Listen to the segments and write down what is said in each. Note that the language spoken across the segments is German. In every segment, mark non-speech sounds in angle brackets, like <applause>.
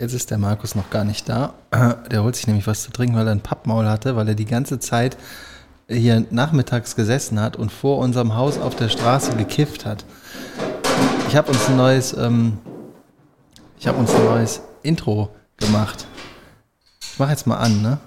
Jetzt ist der Markus noch gar nicht da. <clears throat> Der holt sich nämlich was zu trinken, weil er ein Pappmaul hatte, weil er die ganze Zeit hier nachmittags gesessen hat und vor unserem Haus auf der Straße gekifft hat. Ich habe uns ein neues, ähm, ich habe uns ein neues Intro gemacht. Ich mache jetzt mal an, ne?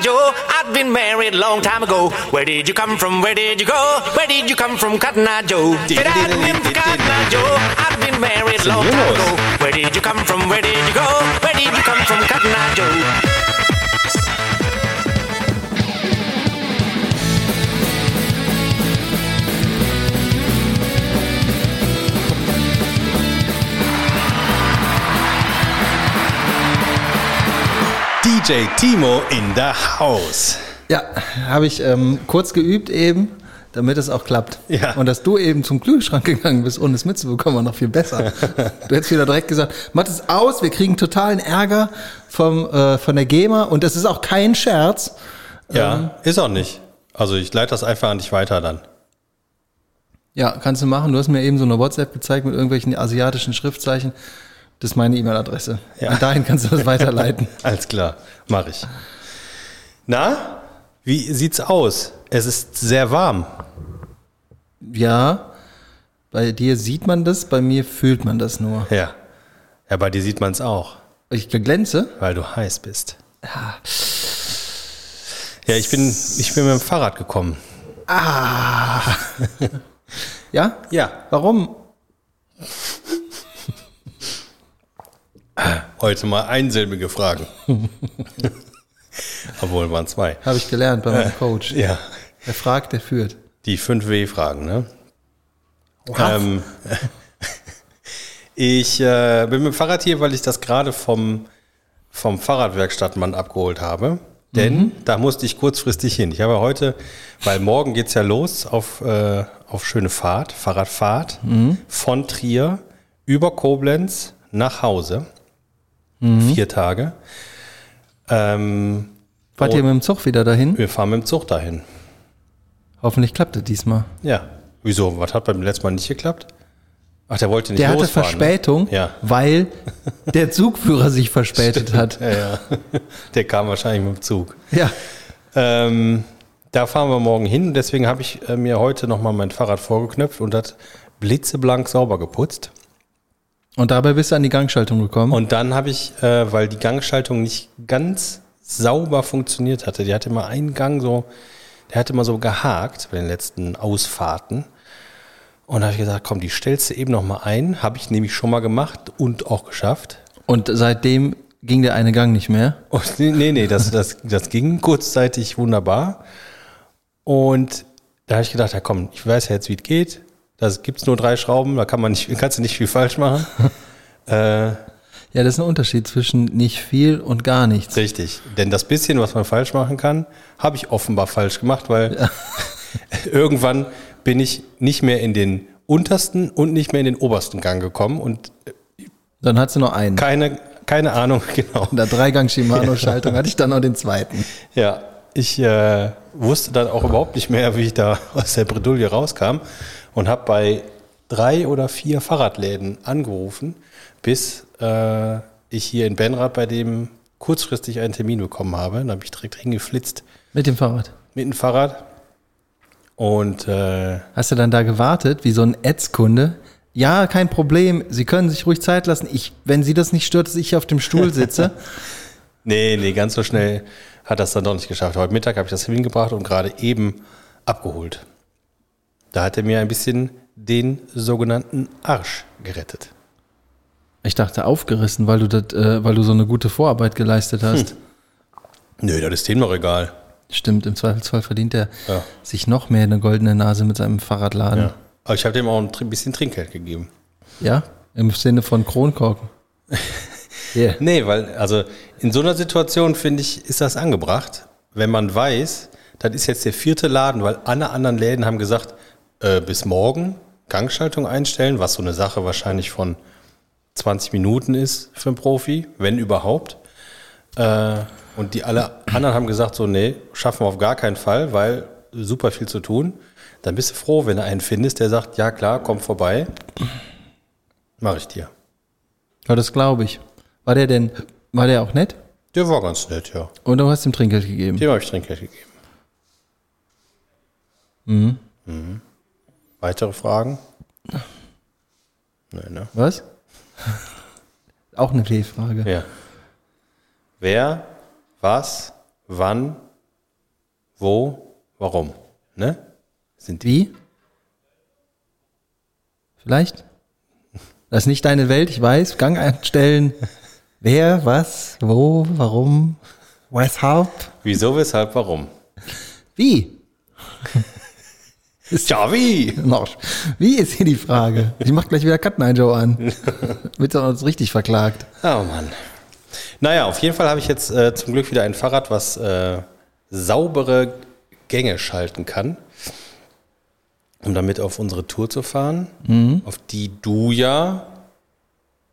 Joe, I'd been married a long time ago. Where did you come from? Where did you go? Where did you come from, Cotton Eye Joe? Hadn't been for Cotton Eye Joe, married long time ago. Where did you come from? Where did you go? Where did you come from, Cotton Eye Joe? DJ Timo in der Haus. Ja, habe ich ähm, kurz geübt eben, damit es auch klappt. Ja. Und dass du eben zum Kühlschrank gegangen bist, ohne es mitzubekommen, war noch viel besser. <laughs> du hättest wieder direkt gesagt, mach es aus, wir kriegen totalen Ärger vom, äh, von der GEMA und das ist auch kein Scherz. Ja, Ähm. ist auch nicht. Also ich leite das einfach an dich weiter dann. Ja, kannst du machen. Du hast mir eben so eine WhatsApp gezeigt mit irgendwelchen asiatischen Schriftzeichen. Das ist meine E-Mail-Adresse. Ja. Und dahin kannst du das weiterleiten. <laughs> Alles klar, mache ich. Na, wie sieht's aus? Es ist sehr warm. Ja, bei dir sieht man das, bei mir fühlt man das nur. Ja. Ja, bei dir sieht man es auch, Ich glänze. weil du heiß bist. Ja, ich bin, ich bin mit dem Fahrrad gekommen. <laughs> Ja? Ja. Warum? Heute mal einsilbige Fragen. <laughs> <laughs> Obwohl waren zwei. Habe ich gelernt bei meinem Coach. Ja. Er fragt, der führt. Die 5W-Fragen, ne? Ähm, <laughs> ich äh, bin mit dem Fahrrad hier, weil ich das gerade vom, vom Fahrradwerkstattmann abgeholt habe. Denn da musste ich kurzfristig hin. Ich habe heute, weil morgen geht's ja los auf, äh, auf schöne Fahrt, Fahrradfahrt von Trier über Koblenz nach Hause. Vier Tage. Ähm, Fahrt ihr mit dem Zug wieder dahin? wir fahren mit dem Zug dahin. Hoffentlich klappt es diesmal. Ja. Wieso? Was hat beim letzten Mal nicht geklappt? Ach, der wollte nicht Der hatte losfahren, Verspätung, Ne? Ja. weil <laughs> der Zugführer sich verspätet hat. <laughs> Ja, ja. Der kam wahrscheinlich mit dem Zug. Ja. Ähm, da fahren wir morgen hin. Deswegen habe ich äh, mir heute nochmal mein Fahrrad vorgeknöpft und das blitzeblank sauber geputzt. Und dabei bist du an die Gangschaltung gekommen. Und dann habe ich, äh, weil die Gangschaltung nicht ganz sauber funktioniert hatte, die hatte immer einen Gang so, der hatte immer so gehakt bei den letzten Ausfahrten. Und da habe ich gesagt, komm, die stellst du eben nochmal ein. Habe ich nämlich schon mal gemacht und auch geschafft. Und seitdem ging der eine Gang nicht mehr. Und nee, nee, nee das, das, das ging kurzzeitig wunderbar. Und da habe ich gedacht, ja komm, ich weiß ja jetzt, wie es geht. Da gibt es nur drei Schrauben, da kann man nicht, <laughs> kannst du nicht viel falsch machen. <laughs> äh, Ja, das ist ein Unterschied zwischen nicht viel und gar nichts. richtig. Denn das bisschen, was man falsch machen kann, habe ich offenbar falsch gemacht, weil <laughs> irgendwann bin ich nicht mehr in den untersten und nicht mehr in den obersten Gang gekommen und Dann hast du noch einen. keine, keine Ahnung, genau. In der Dreigang-Shimano-Schaltung hatte ich dann noch den zweiten. Ja, ich äh, wusste dann auch überhaupt nicht mehr, wie ich da aus der Bredouille rauskam und habe bei drei oder vier Fahrradläden angerufen, bis äh, ich hier in Benrath bei dem kurzfristig einen Termin bekommen habe. Dann habe ich direkt hingeflitzt Mit dem Fahrrad. mit dem Fahrrad. Und äh, Hast du dann da gewartet, wie so ein Ads-Kunde? Ja, kein Problem. Sie können sich ruhig Zeit lassen. Ich, wenn Sie das nicht stört, dass ich hier auf dem Stuhl sitze. <laughs> nee, nee, ganz so schnell hat das dann doch nicht geschafft. Heute Mittag habe ich das hingebracht und gerade eben abgeholt. Da hat er mir ein bisschen den sogenannten Arsch gerettet. Ich dachte aufgerissen, weil du das, äh, weil du so eine gute Vorarbeit geleistet hast. Nö, das ist dem noch egal. Stimmt, im Zweifelsfall verdient er Ja. sich noch mehr eine goldene Nase mit seinem Fahrradladen. Ja. Aber ich habe dem auch ein bisschen Trinkgeld gegeben. Ja, im Sinne von Kronkorken. <laughs> Yeah. Nee, weil, also in so einer Situation finde ich, ist das angebracht, wenn man weiß, das ist jetzt der vierte Laden, weil alle anderen Läden haben gesagt, äh, bis morgen Gangschaltung einstellen, was so eine Sache wahrscheinlich von 20 Minuten ist für einen Profi, wenn überhaupt. Äh, und die alle anderen haben gesagt, so, nee, schaffen wir auf gar keinen Fall, weil super viel zu tun. Dann bist du froh, wenn du einen findest, der sagt, ja klar, komm vorbei. Mach ich dir. Ja, das glaube ich. War der denn, war der auch nett? Der war ganz nett, ja. Und du hast ihm Trinkgeld gegeben? Dem habe ich Trinkgeld gegeben. Mhm. Weitere Fragen? Nein, ne? Was? <laughs> auch eine T-Frage. Ja. Wer, was, wann, wo, warum? Ne? Sind die? Wie? Vielleicht? <laughs> Das ist nicht deine Welt, ich weiß. Gang einstellen. <laughs> Wer, was, wo, warum, weshalb, Wieso, weshalb, warum? wie? Ja, wie? Wie ist hier die Frage? Ich mach gleich wieder Joe an. <laughs> Wird er uns richtig verklagt. Oh Mann. Naja, auf jeden Fall habe ich jetzt äh, zum Glück wieder ein Fahrrad, was äh, saubere Gänge schalten kann, um damit auf unsere Tour zu fahren, auf die du ja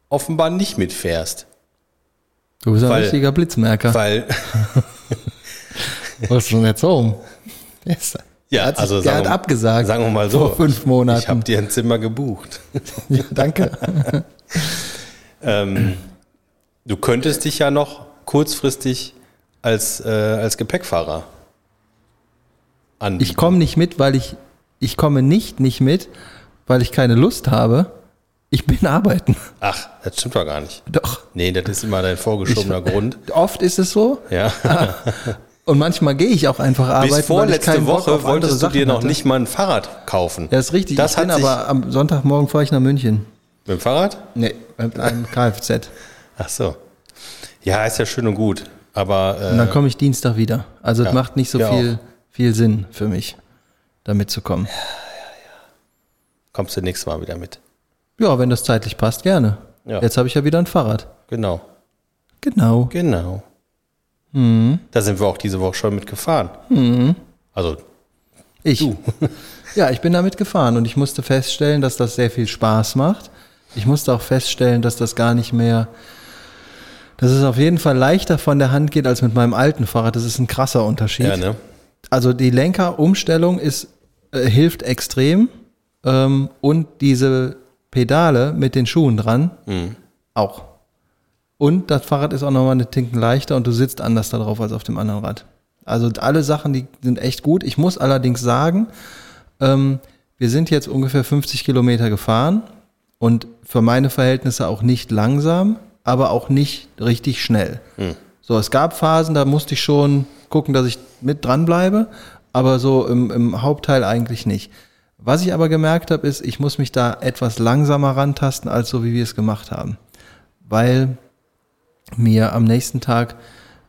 offenbar nicht mitfährst. Du bist ein Weil- richtiger Blitzmerker. Weil, <laughs> Was ist denn jetzt home? <laughs> Ja, der hat, also der hat abgesagt. sagen wir mal so, Vor fünf Monaten. ich habe dir ein Zimmer gebucht. <laughs> ja, danke. <laughs> Ähm, du könntest dich ja noch kurzfristig als, äh, als Gepäckfahrer anbieten. Ich komme nicht mit, weil ich, ich komme nicht nicht mit, weil ich keine Lust habe. Ich bin <laughs> arbeiten. Ach, das stimmt doch gar nicht. Doch. Nee, das ist immer dein vorgeschobener Grund. Oft ist es so. Ja. Und manchmal gehe ich auch einfach arbeiten. Bis vorletzte Woche wolltest du dir noch hatte. nicht mal ein Fahrrad kaufen. Ja, ist richtig. Das ich bin aber am Sonntagmorgen fahre ich nach München. Mit dem Fahrrad? Nee, mit einem Kfz. Ach so. Ja, ist ja schön und gut. Aber Und dann äh, komme ich Dienstag wieder. Also es Ja, macht nicht so viel, viel Sinn für mich, da mitzukommen. kommst du nächstes Mal wieder mit. Ja, wenn das zeitlich passt, gerne. Ja. Jetzt habe ich ja wieder ein Fahrrad. Genau. Genau. Genau. Mhm. Da sind wir auch diese Woche schon mitgefahren. Also, Ich. Du. <laughs> Ja, ich bin damit gefahren und ich musste feststellen, dass das sehr viel Spaß macht. Ich musste auch feststellen, dass das gar nicht mehr, dass es auf jeden Fall leichter von der Hand geht als mit meinem alten Fahrrad. Das ist ein krasser Unterschied. ja, ne? Also die Lenkerumstellung ist, äh, hilft extrem ähm, und diese Pedale mit den Schuhen dran auch. Und das Fahrrad ist auch nochmal eine Tinken leichter und du sitzt anders da drauf als auf dem anderen Rad. Also alle Sachen, die sind echt gut. Ich muss allerdings sagen, ähm, wir sind jetzt ungefähr 50 Kilometer gefahren und für meine Verhältnisse auch nicht langsam, aber auch nicht richtig schnell. So, es gab Phasen, da musste ich schon gucken, dass ich mit dran bleibe, aber so im, im Hauptteil eigentlich nicht. Was ich aber gemerkt habe, ist, ich muss mich da etwas langsamer rantasten, als so wie wir es gemacht haben. Weil mir am nächsten Tag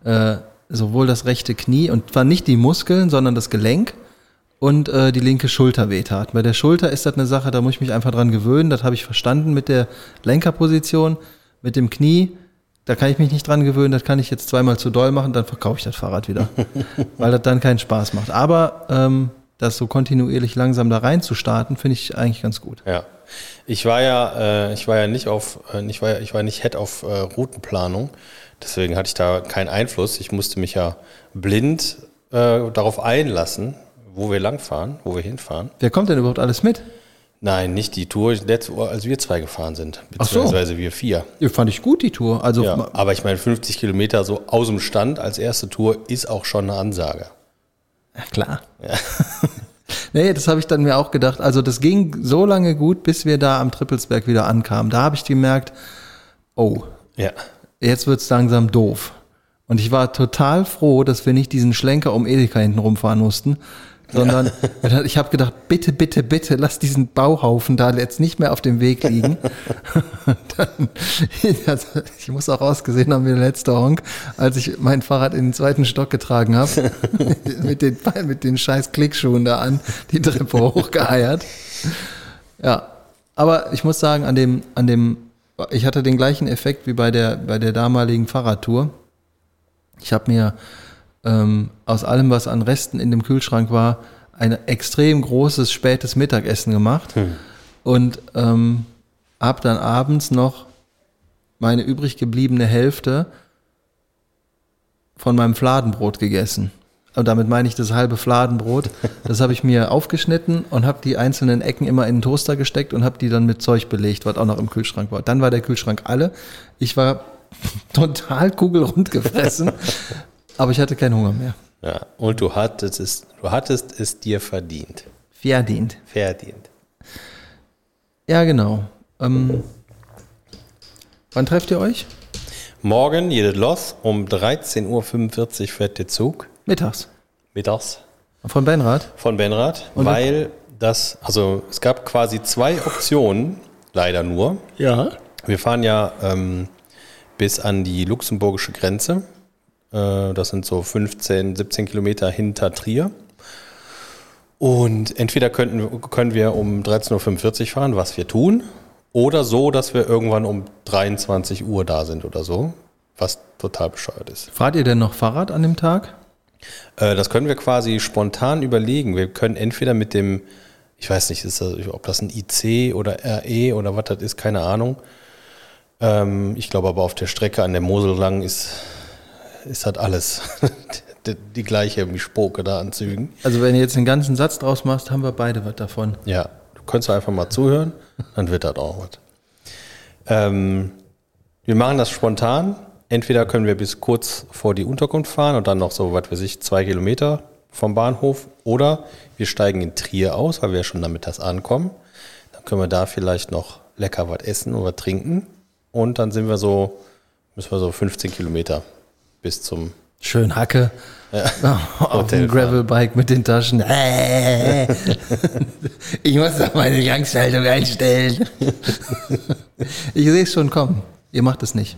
äh, sowohl das rechte Knie und zwar nicht die Muskeln, sondern das Gelenk und äh, die linke Schulter wehtat. Bei der Schulter ist das eine Sache, da muss ich mich einfach dran gewöhnen. Das habe ich verstanden mit der Lenkerposition, mit dem Knie. Da kann ich mich nicht dran gewöhnen. Das kann ich jetzt zweimal zu doll machen, dann verkaufe ich das Fahrrad wieder, <laughs> weil das dann keinen Spaß macht. Aber ähm, das so kontinuierlich langsam da rein zu starten, finde ich eigentlich ganz gut. Ja. Ich war ja, äh, ich war ja nicht auf, äh, ich war, ja- ich war nicht Head auf äh, Routenplanung, deswegen hatte ich da keinen Einfluss. Ich musste mich ja blind äh, darauf einlassen, wo wir langfahren, wo wir hinfahren. Wer kommt denn überhaupt alles mit? Nein, nicht die Tour, letzte, als wir zwei gefahren sind, Ach so. beziehungsweise wir vier. Ja, fand ich gut, die Tour. Also Ja, aber ich meine, 50 Kilometer so aus dem Stand als erste Tour ist auch schon eine Ansage. Ja, klar. <laughs> nee, das habe ich dann mir auch gedacht. Also das ging so lange gut, bis wir da am Trippelsberg wieder ankamen. Da habe ich gemerkt, oh, Ja. jetzt wird's langsam doof. Und ich war total froh, dass wir nicht diesen Schlenker um Edeka hinten rumfahren mussten, sondern ich habe gedacht, bitte, bitte, bitte, lass diesen Bauhaufen da jetzt nicht mehr auf dem Weg liegen. <laughs> Dann, <laughs> also, ich muss auch ausgesehen haben wie der letzte Honk, als ich mein Fahrrad in den zweiten Stock getragen habe, <laughs> mit den, mit den scheiß Klickschuhen da an, die Treppe hochgeeiert. Ja, aber ich muss sagen, an dem, an dem, ich hatte den gleichen Effekt wie bei der, bei der damaligen Fahrradtour. Ich habe mir ähm, aus allem, was an Resten in dem Kühlschrank war, ein extrem großes spätes Mittagessen gemacht und ähm, habe dann abends noch meine übrig gebliebene Hälfte von meinem Fladenbrot gegessen. Und damit meine ich das halbe Fladenbrot. Das habe ich mir aufgeschnitten und habe die einzelnen Ecken immer in den Toaster gesteckt und habe die dann mit Zeug belegt, was auch noch im Kühlschrank war. Dann war der Kühlschrank alle. Ich war <laughs> total kugelrund gefressen, aber ich hatte keinen Hunger mehr. Ja, und du hattest es, du hattest es dir verdient. Verdient. Verdient. Ja, genau. Ähm, wann trefft ihr euch? Morgen jedes Los um 13.45 Uhr fährt der Zug. Mittags. Mittags. Von Benrad? Von Benrad, Und- weil das, also es gab quasi zwei Optionen, leider nur. Ja. Wir fahren ja ähm, bis an die luxemburgische Grenze. Äh, das sind so 15, 17 Kilometer hinter Trier. Und entweder könnten, können wir um 13.45 Uhr fahren, was wir tun, oder so, dass wir irgendwann um 23 Uhr da sind oder so, was total bescheuert ist. Fahrt ihr denn noch Fahrrad an dem Tag? Äh, das können wir quasi spontan überlegen. Wir können entweder mit dem, ich weiß nicht, ist das, ob das ein IC oder RE oder was das ist, keine Ahnung. Ähm, ich glaube aber auf der Strecke an der Mosel lang ist, ist das alles <laughs> die, die gleiche Mischpoke da an Zügen. Also wenn du jetzt den ganzen Satz draus machst, haben wir beide was davon. Ja, du könntest einfach mal zuhören, dann wird das auch was. Ähm, wir machen das spontan. Entweder können wir bis kurz vor die Unterkunft fahren und dann noch so, was weiß ich, zwei Kilometer vom Bahnhof. Oder wir steigen in Trier aus, weil wir ja schon nachmittags ankommen. Dann können wir da vielleicht noch lecker was essen oder trinken. Und dann sind wir so, müssen wir so 15 Kilometer bis zum Schön Hacke. <laughs> Auf Hotel dem Gravelbike mit den Taschen. Äh. <laughs> ich muss doch meine Gangschaltung einstellen. <laughs> ich sehe es schon kommen. Ihr macht es nicht.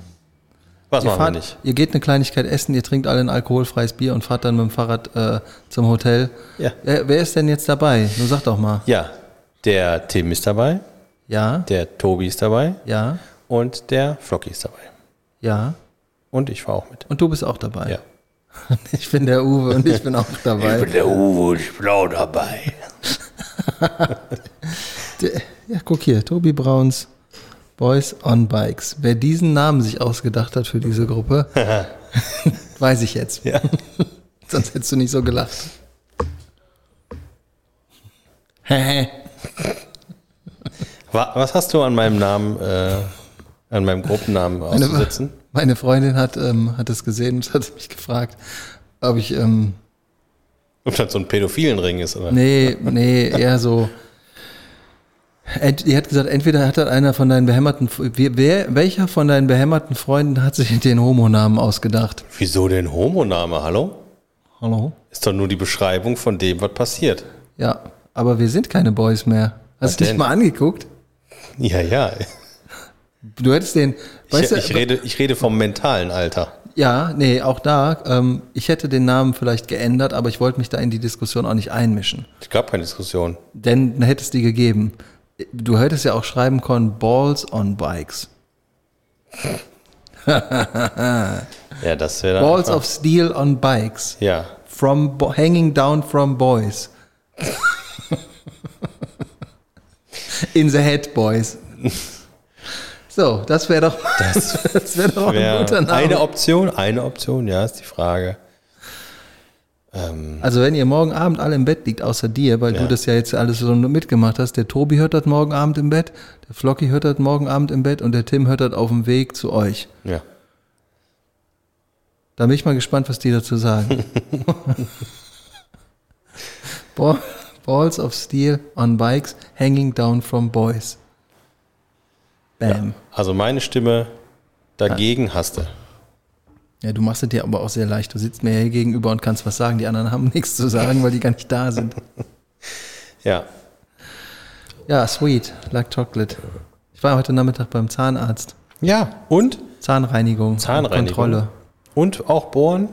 Was Ihr, machen wir fahrt, nicht? ihr geht eine Kleinigkeit essen, ihr trinkt alle ein alkoholfreies Bier und fahrt dann mit dem Fahrrad äh, zum Hotel. Ja. Wer, wer ist denn jetzt dabei? Nur sag doch mal. Ja, der Tim ist dabei, Ja, der Tobi ist dabei ja, und der Flocky ist dabei. ja. Und ich fahre auch mit. Und du bist auch dabei. Ja. <laughs> Ich bin der Uwe und ich bin auch dabei. der Uwe und ich bin auch dabei. <laughs> Ja, guck hier, Tobi Brauns Boys on Bikes. Wer diesen Namen sich ausgedacht hat für diese Gruppe, <laughs> weiß ich jetzt. Ja. Sonst hättest du nicht so gelacht. Wa- Was hast du an meinem Namen, äh, an meinem Gruppennamen auszusetzen? Meine Freundin hat, ähm, hat es gesehen und <laughs> hat mich gefragt, ob ich, ähm, Ob das so ein pädophilen Ring ist, oder? nee, nee, eher so. Die hat gesagt, entweder hat das einer von deinen behämmerten, wer, welcher von deinen behämmerten Freunden hat sich <laughs> den Homonamen ausgedacht? Wieso denn Homoname, hallo? Hallo? Ist doch nur die Beschreibung von dem, was passiert. Ja, aber wir sind keine Boys mehr. Was Hast du dich mal angeguckt? Ja, ja. Du hättest den, Ich, weißt ich, du, rede, ich rede vom mentalen Alter. ja, nee, auch da, ähm, ich hätte den Namen vielleicht geändert, aber ich wollte mich da in die Diskussion auch nicht einmischen. Es gab keine Diskussion. Denn dann hätte es die gegeben. Du hättest ja auch schreiben können, Balls on Bikes. <laughs> Ja, das wäre. Balls einfach- of Steel on Bikes. Ja. From bo hanging down from boys. <laughs> In the head, boys. <laughs> So, das wäre doch, das, <laughs> wäre doch Wär ein guter Name. eine Option, eine Option, ja, ist die Frage. Also wenn ihr morgen Abend alle im Bett liegt, außer dir, weil Ja. du das ja jetzt alles so mitgemacht hast, der Tobi hört das morgen Abend im Bett, der Flocky hört das morgen Abend im Bett und der Tim hört das auf dem Weg zu euch. Ja. Da bin ich mal gespannt, was die dazu sagen. <laughs> Ball- Balls of Steel on Bikes hanging down from boys. Bam. Also meine Stimme dagegen hast du. Ja, du machst es dir aber auch sehr leicht. Du sitzt mir hier gegenüber und kannst was sagen. Die anderen haben <laughs> nichts zu sagen, weil die gar nicht da sind. <laughs> Ja. Ja, sweet, like chocolate. Ich war heute Nachmittag beim Zahnarzt. Ja, und? Zahnreinigung. Zahnreinigung. Kontrolle. Und auch bohren?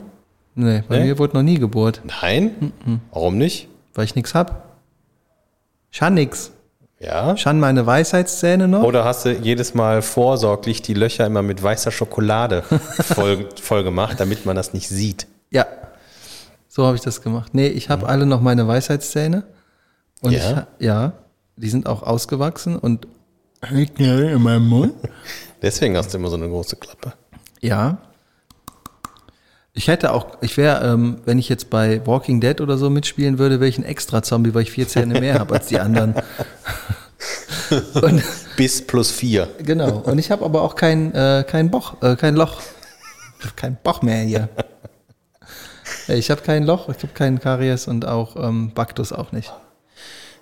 Nee, bei Nee? mir wurde noch nie gebohrt, Nein? Warum nicht? weil ich nichts hab. Schan nix. Ja. Schan meine Weisheitszähne noch. Oder hast du jedes Mal vorsorglich die Löcher immer mit weißer Schokolade <laughs> voll, voll gemacht, damit man das nicht sieht? Ja. So habe ich das gemacht. Nee, ich habe alle noch meine Weisheitszähne. Und Ja? ich, ja, die sind auch ausgewachsen und in meinem Mund. <laughs> Deswegen hast du immer so eine große Klappe. Ja. Ich hätte auch, ich wäre, ähm, wenn ich jetzt bei Walking Dead oder so mitspielen würde, wäre ich ein extra Zombie, weil ich vier Zähne mehr habe als die anderen. <laughs> Und, Bis plus vier. genau. Und ich habe aber auch kein, äh, kein Boch, äh, kein Loch. Kein Boch mehr hier. Ich habe kein Loch, ich habe keinen Karies und auch ähm, Baktus auch nicht.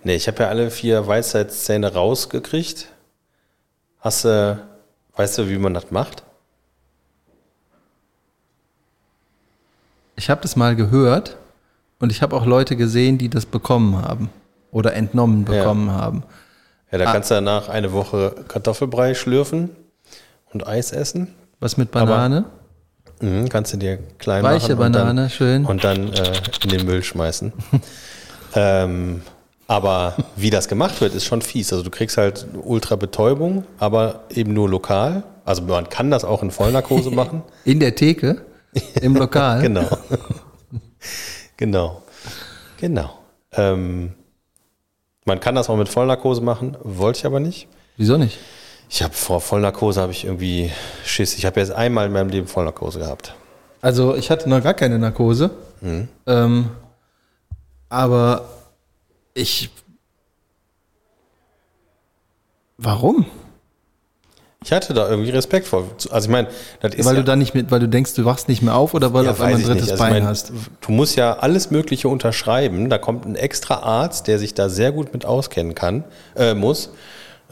Nee, ich habe ja alle vier Weisheitszähne rausgekriegt. Hast du, weißt du, wie man das macht? Ich habe das mal gehört und ich habe auch Leute gesehen, die das bekommen haben oder entnommen bekommen haben. Ja, da kannst du danach eine Woche Kartoffelbrei schlürfen und Eis essen. Was mit Banane? Mhm, kannst du dir klein Weiche machen und Banane, dann, schön. und dann äh, in den Müll schmeißen. <laughs> ähm, aber wie das gemacht wird, ist schon fies. Also du kriegst halt ultra Betäubung, aber eben nur lokal. Also man kann das auch in Vollnarkose <laughs> machen. In der Theke? Im Lokal? <laughs> Genau. genau. Genau. Ähm, man kann das auch mit Vollnarkose machen, wollte ich aber nicht. Wieso nicht? Ich habe vor Vollnarkose habe ich irgendwie Schiss. Ich habe jetzt einmal in meinem Leben Vollnarkose gehabt. Also ich hatte noch gar keine Narkose. Ähm, aber ich. Warum? Ich hatte da irgendwie Respekt vor. Also ich meine, das ist weil ja, du da nicht mit, weil du denkst, du wachst nicht mehr auf oder weil ja, du auf einmal ein drittes. Also ich Bein meine, hast. Du musst ja alles Mögliche unterschreiben. Da kommt ein extra Arzt, der sich da sehr gut mit auskennen kann, äh, muss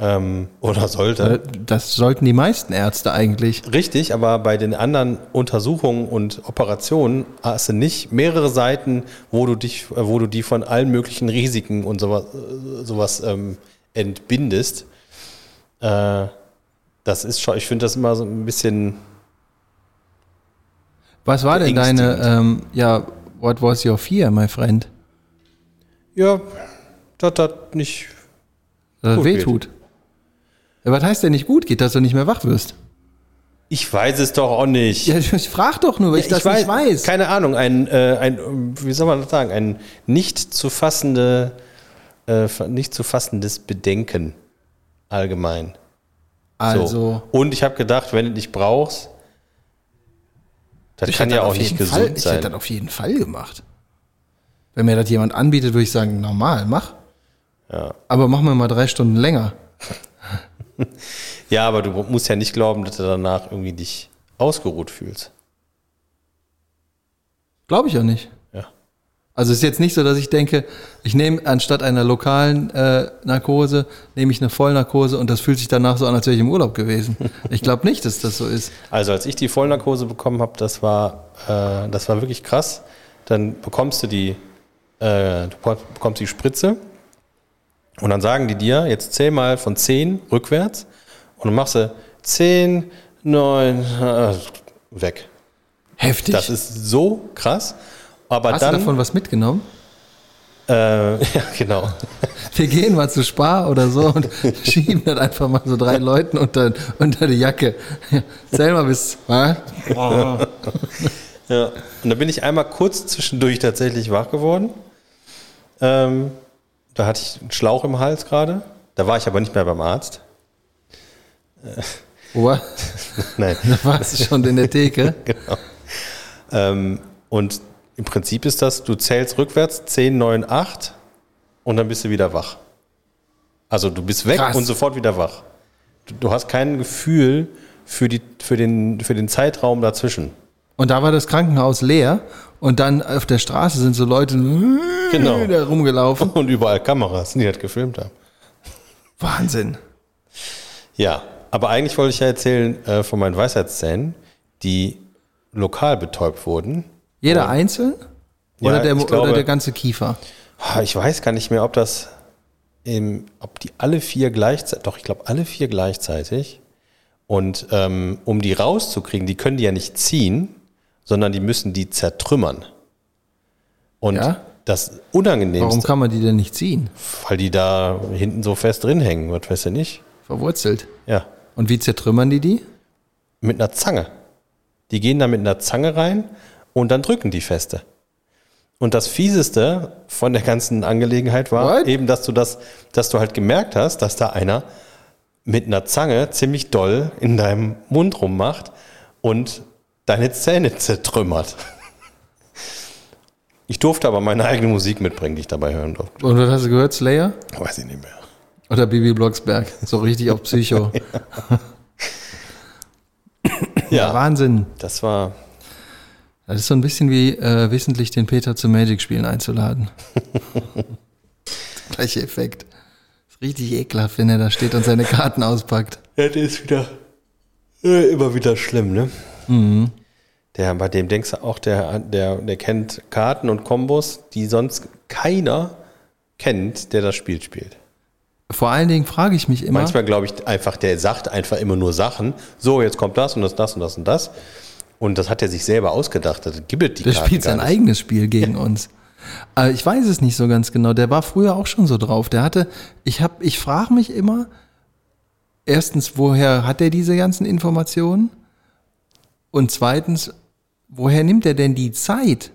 ähm, oder sollte. Das sollten die meisten Ärzte eigentlich. Richtig, aber bei den anderen Untersuchungen und Operationen hast du nicht mehrere Seiten, wo du dich, äh, wo du die von allen möglichen Risiken und sowas, äh, sowas ähm, entbindest. Äh, das ist schon, ich finde das immer so ein bisschen, Was war denn deine, ähm, ja, what was your fear, my friend? ja, das hat nicht. Dass das Gut wehtut. Ja, was heißt denn nicht gut geht, dass du nicht mehr wach wirst? Ich weiß es doch auch nicht. Ja, ich frag doch nur, weil ich das nicht weiß. Keine Ahnung, ein, äh, ein, wie soll man das sagen, ein nicht zu fassende, äh, nicht zu fassendes Bedenken allgemein. Also, So. Und ich habe gedacht, wenn du dich brauchst, das ich kann ja auch auf nicht gesund Fall, Ich hätte sein. das auf jeden Fall gemacht. Wenn mir das jemand anbietet, würde ich sagen, normal, mach. Ja. Aber mach mir mal drei Stunden länger. <laughs> ja, aber du musst ja nicht glauben, dass du danach irgendwie dich ausgeruht fühlst. Glaube ich auch nicht. Also es ist jetzt nicht so, dass ich denke, ich nehme anstatt einer lokalen äh, Narkose, nehme ich eine Vollnarkose und das fühlt sich danach so an, als wäre ich im Urlaub gewesen. Ich glaube nicht, dass das so ist. Also als ich die Vollnarkose bekommen habe, das war, äh, das war wirklich krass. Dann bekommst du die, äh, du bekommst die Spritze und dann sagen die dir, jetzt zähl mal von 10 rückwärts und dann machst du 10, 9, äh, weg. Heftig. Das ist so krass. Aber Hast dann, du davon was mitgenommen? äh, <laughs> ja genau. <laughs> Wir gehen mal zu Spar oder so und <laughs> schieben das einfach mal so drei Leuten unter, unter die Jacke. Ja, Zähl mal bis. wa? Ja. Und dann bin ich einmal kurz zwischendurch tatsächlich wach geworden. Ähm, da hatte ich einen Schlauch im Hals gerade. Da war ich aber nicht mehr beim Arzt. Wo war? Nein. Da warst du schon in der Theke. genau. Ähm, und im Prinzip ist das, du zählst rückwärts 10, 9, 8 und dann bist du wieder wach. Also du bist weg Krass. und sofort wieder wach. Du, du hast kein Gefühl für, die, für, den, für den Zeitraum dazwischen. Und da war das Krankenhaus leer und dann auf der Straße sind so Leute Genau. <laughs> rumgelaufen. Und überall Kameras, die das gefilmt haben. Wahnsinn. Ja, aber eigentlich wollte ich ja erzählen äh, von meinen Weisheitszähnen, die lokal betäubt wurden. Jeder einzeln? Ja, Oder, der, ich glaube- oder der ganze Kiefer? Ich weiß gar nicht mehr, ob das, im, ob die alle vier gleichzeitig, doch ich glaube alle vier gleichzeitig. Und ähm, um die rauszukriegen, die können die ja nicht ziehen, sondern die müssen die zertrümmern. Und Ja? das Unangenehmste, Warum kann man die denn nicht ziehen? weil die da hinten so fest drin hängen, was weißt du nicht? Verwurzelt. Ja, Und wie zertrümmern die die? mit einer Zange. Die gehen da mit einer Zange rein und dann drücken die feste. Und das Fieseste von der ganzen Angelegenheit war What? eben, dass du das, dass du halt gemerkt hast, dass da einer mit einer Zange ziemlich doll in deinem Mund rummacht und deine Zähne zertrümmert. Ich durfte aber meine eigene Musik mitbringen, die ich dabei hören durfte. Und was hast du gehört? Slayer? Weiß ich nicht mehr. Oder Bibi Blocksberg? So richtig auf Psycho. <laughs> Ja, Wahnsinn. das war. Das ist so ein bisschen wie äh, wissentlich den Peter zum Magic-Spielen einzuladen. <laughs> Gleicher Effekt. Ist richtig ekelhaft, wenn er da steht und seine Karten auspackt. Ja, der ist wieder äh, immer wieder schlimm, ne? Der, bei dem denkst du auch, der, der, der kennt Karten und Kombos, die sonst keiner kennt, der das Spiel spielt. Vor allen Dingen frage ich mich immer, Manchmal glaube ich einfach, der sagt einfach immer nur Sachen. So, jetzt kommt das und das, das und das und das. Und das hat er sich selber ausgedacht. Das gibt es die der Karten spielt sein eigenes Spiel gegen uns. Äh, ich weiß es nicht so ganz genau. Der war früher auch schon so drauf. Der hatte, ich habe, ich frage mich immer, erstens, woher hat er diese ganzen Informationen? Und zweitens, woher nimmt er denn die Zeit,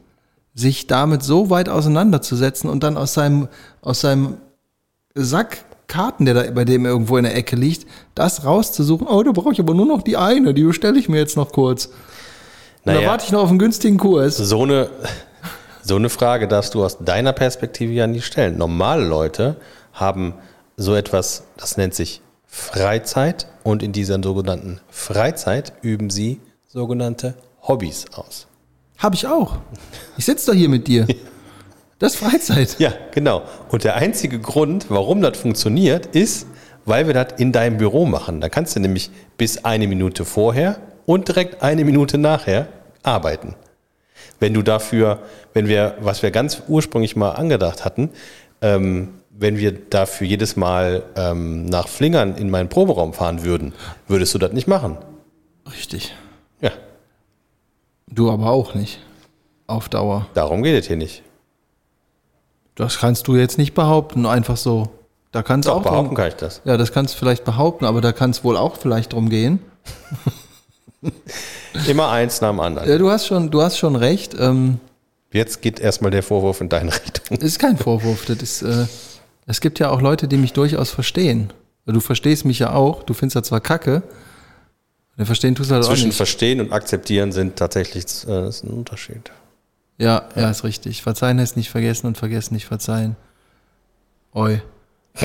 sich damit so weit auseinanderzusetzen und dann aus seinem, aus seinem Sack Karten, der da bei dem irgendwo in der Ecke liegt, das rauszusuchen. Oh, da brauche ich aber nur noch die eine, die bestelle ich mir jetzt noch kurz. Und da Naja. warte ich noch auf einen günstigen Kurs. So eine, so eine Frage darfst du aus deiner Perspektive ja nicht stellen. Normale Leute haben so etwas, das nennt sich Freizeit und in dieser sogenannten Freizeit üben sie sogenannte Hobbys aus. Habe ich auch. Ich sitze doch hier mit dir. <laughs> Das ist Freizeit. Ja, genau. Und der einzige Grund, warum das funktioniert, ist, weil wir das in deinem Büro machen. Da kannst du nämlich bis eine Minute vorher und direkt eine Minute nachher arbeiten. Wenn du dafür, wenn wir, was wir ganz ursprünglich mal angedacht hatten, ähm, wenn wir dafür jedes Mal ähm, nach Flingern in meinen Proberaum fahren würden, würdest du das nicht machen. Richtig. Ja, Du aber auch nicht. Auf Dauer. darum geht es hier nicht. Das kannst du jetzt nicht behaupten, einfach so. Da kannst du Doch, auch behaupten drum, kann ich das. Ja, das kannst du vielleicht behaupten, aber da kann es wohl auch vielleicht drum gehen. <laughs> <laughs> Immer eins nach dem anderen. Ja, du hast schon, du hast schon recht. Ähm, Jetzt geht erstmal der Vorwurf in deine Richtung. <laughs> ist kein Vorwurf. Das ist, äh, es gibt ja auch Leute, die mich durchaus verstehen. Du verstehst mich ja auch. Du findest ja zwar Kacke. Der verstehen tust du halt auch Zwischen nicht. verstehen und akzeptieren sind tatsächlich äh, ist ein Unterschied. Ja, ja, ist richtig. Verzeihen heißt nicht vergessen und vergessen nicht verzeihen. Oi. <laughs>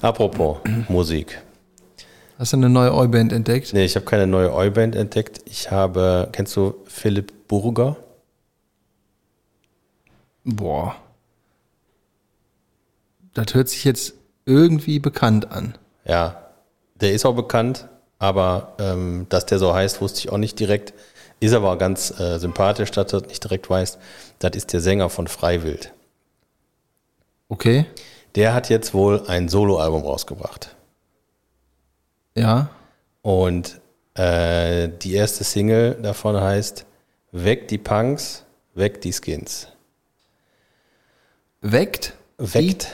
Apropos Musik. Hast du eine neue Oi-Band entdeckt? Nee, ich habe keine neue Oi-Band entdeckt. Ich habe, kennst du Philipp Burger? Boah. Das hört sich jetzt irgendwie bekannt an. Ja, der ist auch bekannt, aber ähm, dass der so heißt, wusste ich auch nicht direkt. Ist aber ganz äh, sympathisch, dass du das nicht direkt weißt. Das ist der Sänger von Freiwild. Okay. Der hat jetzt wohl ein Soloalbum rausgebracht. Ja. Und äh, die erste Single davon heißt Weg die Punks, weg die Skins. Weckt. Weckt,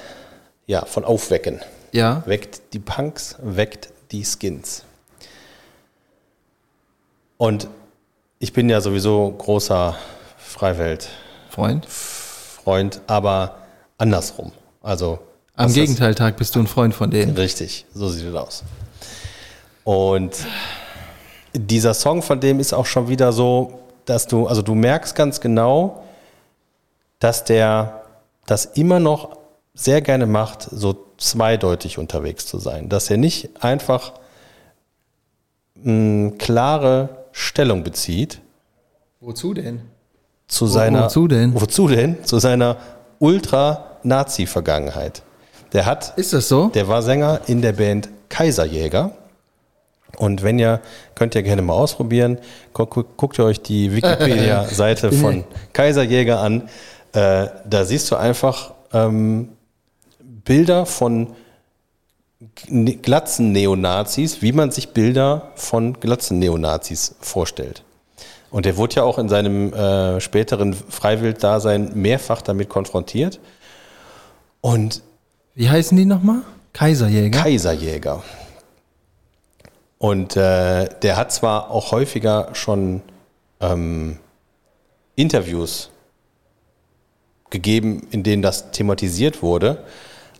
ja, von Aufwecken. Ja. Weckt die Punks, weckt die Skins. Und ich bin ja sowieso großer Freiwelt-Freund, Freund. aber andersrum. Also Am Gegenteiltag bist du ein Freund von denen. Richtig, so sieht es aus. Und dieser Song von dem ist auch schon wieder so, dass du, also du merkst ganz genau, dass der das immer noch sehr gerne macht, so zweideutig unterwegs zu sein. Dass er nicht einfach eine klare Stellung bezieht Wozu denn? zu seiner. wozu denn? Wozu denn? Zu seiner Ultra-Nazi-Vergangenheit. Der hat Ist das so? der war Sänger in der Band Kaiserjäger. Und wenn ihr, könnt ihr gerne mal ausprobieren, guckt, guckt ihr euch die Wikipedia-Seite <laughs> von Kaiserjäger an. Äh, da siehst du einfach ähm, Bilder von G- glatzen Neonazis, wie man sich Bilder von glatzen Neonazis vorstellt. Und er wurde ja auch in seinem äh, späteren Freiwild-Dasein mehrfach damit konfrontiert. Und Wie heißen die nochmal? Kaiserjäger. Kaiserjäger. Und äh, der hat zwar auch häufiger schon ähm, Interviews gegeben, in denen das thematisiert wurde,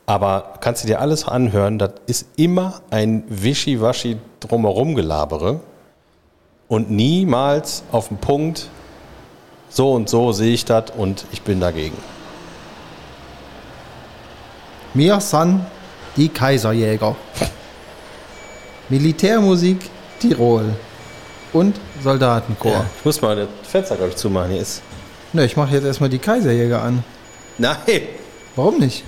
Aber kannst du dir alles anhören, das ist immer ein Wischiwaschi drumherum gelabere und niemals auf den Punkt, so und so sehe ich das und ich bin dagegen. Wir sind die Kaiserjäger. Militärmusik Tirol und Soldatenchor. Ich muss mal das Fenster, glaube ich, zumachen. Hier ist. Ne, ich mache jetzt erstmal die Kaiserjäger an. Nein! Warum nicht?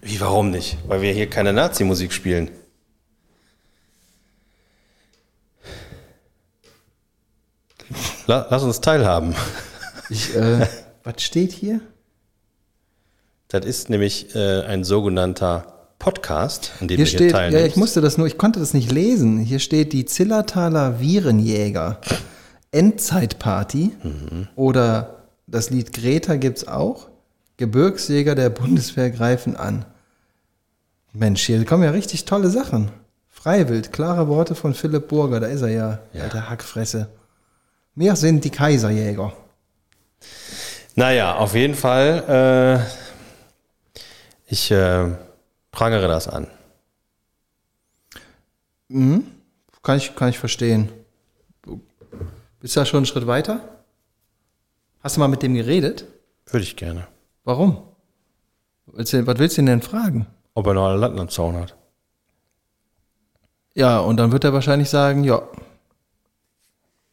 Wie, warum nicht? Weil wir hier keine Nazi-Musik spielen. La lass uns teilhaben. Ich, äh, <laughs> was steht hier? Das ist nämlich äh, ein sogenannter Podcast, an dem Hier wir hier steht, teilnehmen. ja, ich musste das nur, ich konnte das nicht lesen. Hier steht die Zillertaler Virenjäger. Endzeitparty. Oder das Lied Greta gibt's auch. Gebirgsjäger der Bundeswehr greifen an. Mensch, hier kommen ja richtig tolle Sachen. Freiwild, klare Worte von Philipp Burger, da ist er ja, Ja. alter Hackfresse. Wir sind die Kaiserjäger. Naja, auf jeden Fall, äh, ich äh, prangere das an. Kann ich, kann ich verstehen. Du bist ja schon einen Schritt weiter? Hast du mal mit dem geredet? Würde ich gerne. Warum? Du- Was willst du ihn denn fragen? Ob er noch einen Landlandzaun hat. Ja, und dann wird er wahrscheinlich sagen, ja.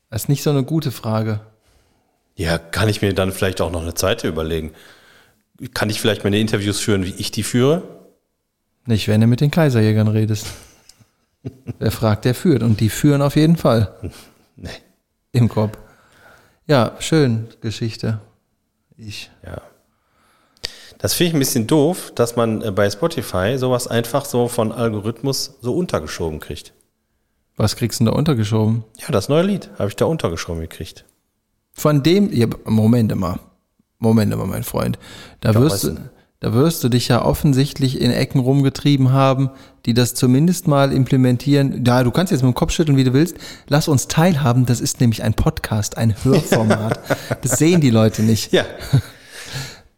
Das ist nicht so eine gute Frage. Ja, kann ich mir dann vielleicht auch noch eine zweite überlegen. Kann ich vielleicht meine Interviews führen, wie ich die führe? Nicht, wenn du mit den Kaiserjägern redest. <laughs> Wer fragt, der führt. Und die führen auf jeden Fall <laughs> Nee. im Kopf. Ja, schön, Geschichte. Ich. Ja. Das finde ich ein bisschen doof, dass man äh, bei Spotify sowas einfach so von Algorithmus so untergeschoben kriegt. Was kriegst du denn da untergeschoben? Ja, das neue Lied habe ich da untergeschoben gekriegt. Von dem, ja, Moment mal. Moment mal, mein Freund. Da wirst, weißt du, da wirst du dich ja offensichtlich in Ecken rumgetrieben haben, die das zumindest mal implementieren. Ja, du kannst jetzt mit dem Kopf schütteln, wie du willst. Lass uns teilhaben. Das ist nämlich ein Podcast, ein Hörformat. das sehen die Leute nicht. Ja.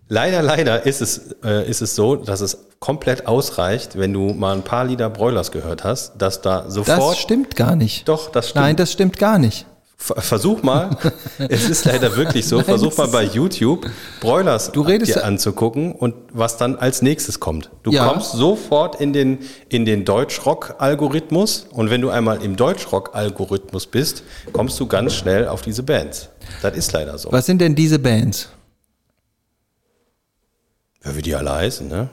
leider, leider ist es, äh, ist es so, dass es komplett ausreicht, wenn du mal ein paar Lieder Broilers gehört hast, dass da Das sofort. stimmt gar nicht. Doch, das stimmt. Nein, das stimmt gar nicht. Ver- Versuch mal, <laughs> es ist leider wirklich so, versuch mal bei YouTube Broilers Du redest dir anzugucken und was dann als nächstes kommt. Du Ja. kommst sofort in den, in den Deutschrock-Algorithmus und wenn du einmal im Deutschrock-Algorithmus bist, kommst du ganz schnell auf diese Bands. Das ist leider so. Was sind denn diese Bands? Ja, wie die alle heißen, ne?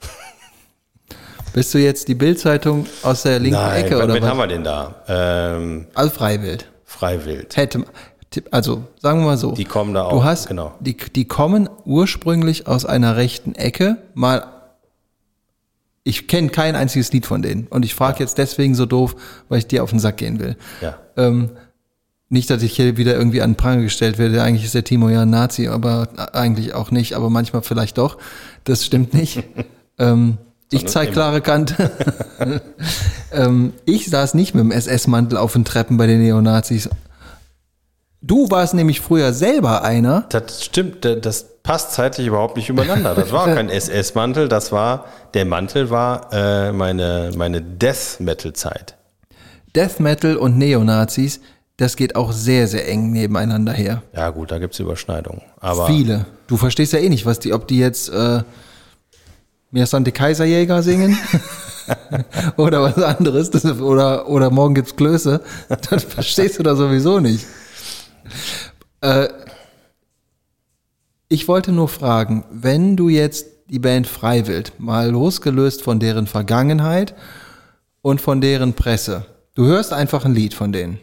<laughs> Bist du jetzt die Bildzeitung aus der linken Nein, Ecke oder wen haben was? wir denn da? Ähm, Also Freiwild. Freiwild. Hätte, also sagen wir mal so. Die kommen da Du auch, hast, genau. Die, die kommen ursprünglich aus einer rechten Ecke. Mal, ich kenne kein einziges Lied von denen. Und ich frage jetzt deswegen so doof, weil ich dir auf den Sack gehen will. Ja. Ähm, nicht, dass ich hier wieder irgendwie an den Pranger gestellt werde. Eigentlich ist der Timo ja ein Nazi, aber eigentlich auch nicht. Aber manchmal vielleicht doch. Das stimmt nicht. <laughs> ähm, ich zeige klare Kante. <laughs> ähm, ich saß nicht mit dem SS-Mantel auf den Treppen bei den Neonazis. Du warst nämlich früher selber einer. Das stimmt, da- das passt zeitlich überhaupt nicht übereinander. Das war kein <laughs> SS-Mantel, das war, der Mantel war äh, meine, meine Death-Metal-Zeit. Death Metal und Neonazis, das geht auch sehr, sehr eng nebeneinander her. Ja gut, da gibt's Überschneidungen. Aber Viele. Du verstehst ja eh nicht, was die, ob die jetzt äh, mir die Kaiserjäger singen <laughs> oder was anderes das, oder, oder morgen gibt's Klöße. Das verstehst du da sowieso nicht. Äh, ich wollte nur fragen, wenn du jetzt die Band Freiwild, mal losgelöst von deren Vergangenheit und von deren Presse, du hörst einfach ein Lied von denen.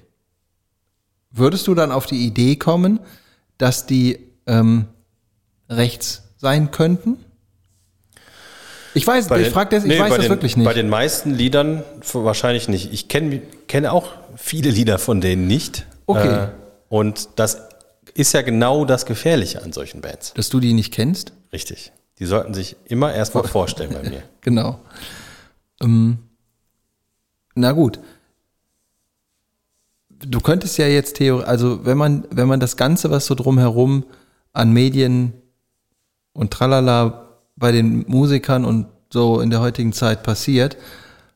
Würdest du dann auf die Idee kommen, dass die ähm, rechts sein könnten? Ich weiß, ich frage das, ich nee, weiß bei das den, wirklich nicht. Bei den meisten Liedern wahrscheinlich nicht. Ich kenne kenne auch viele Lieder von denen nicht. Okay. Äh, und das ist ja genau das Gefährliche an solchen Bands. dass du die nicht kennst? Richtig. Die sollten sich immer erstmal <laughs> vorstellen bei mir. Genau. Ähm, na gut. du könntest ja jetzt theoretisch, also wenn man, wenn man das Ganze, was so drumherum an Medien und tralala bei den Musikern und so in der heutigen Zeit passiert,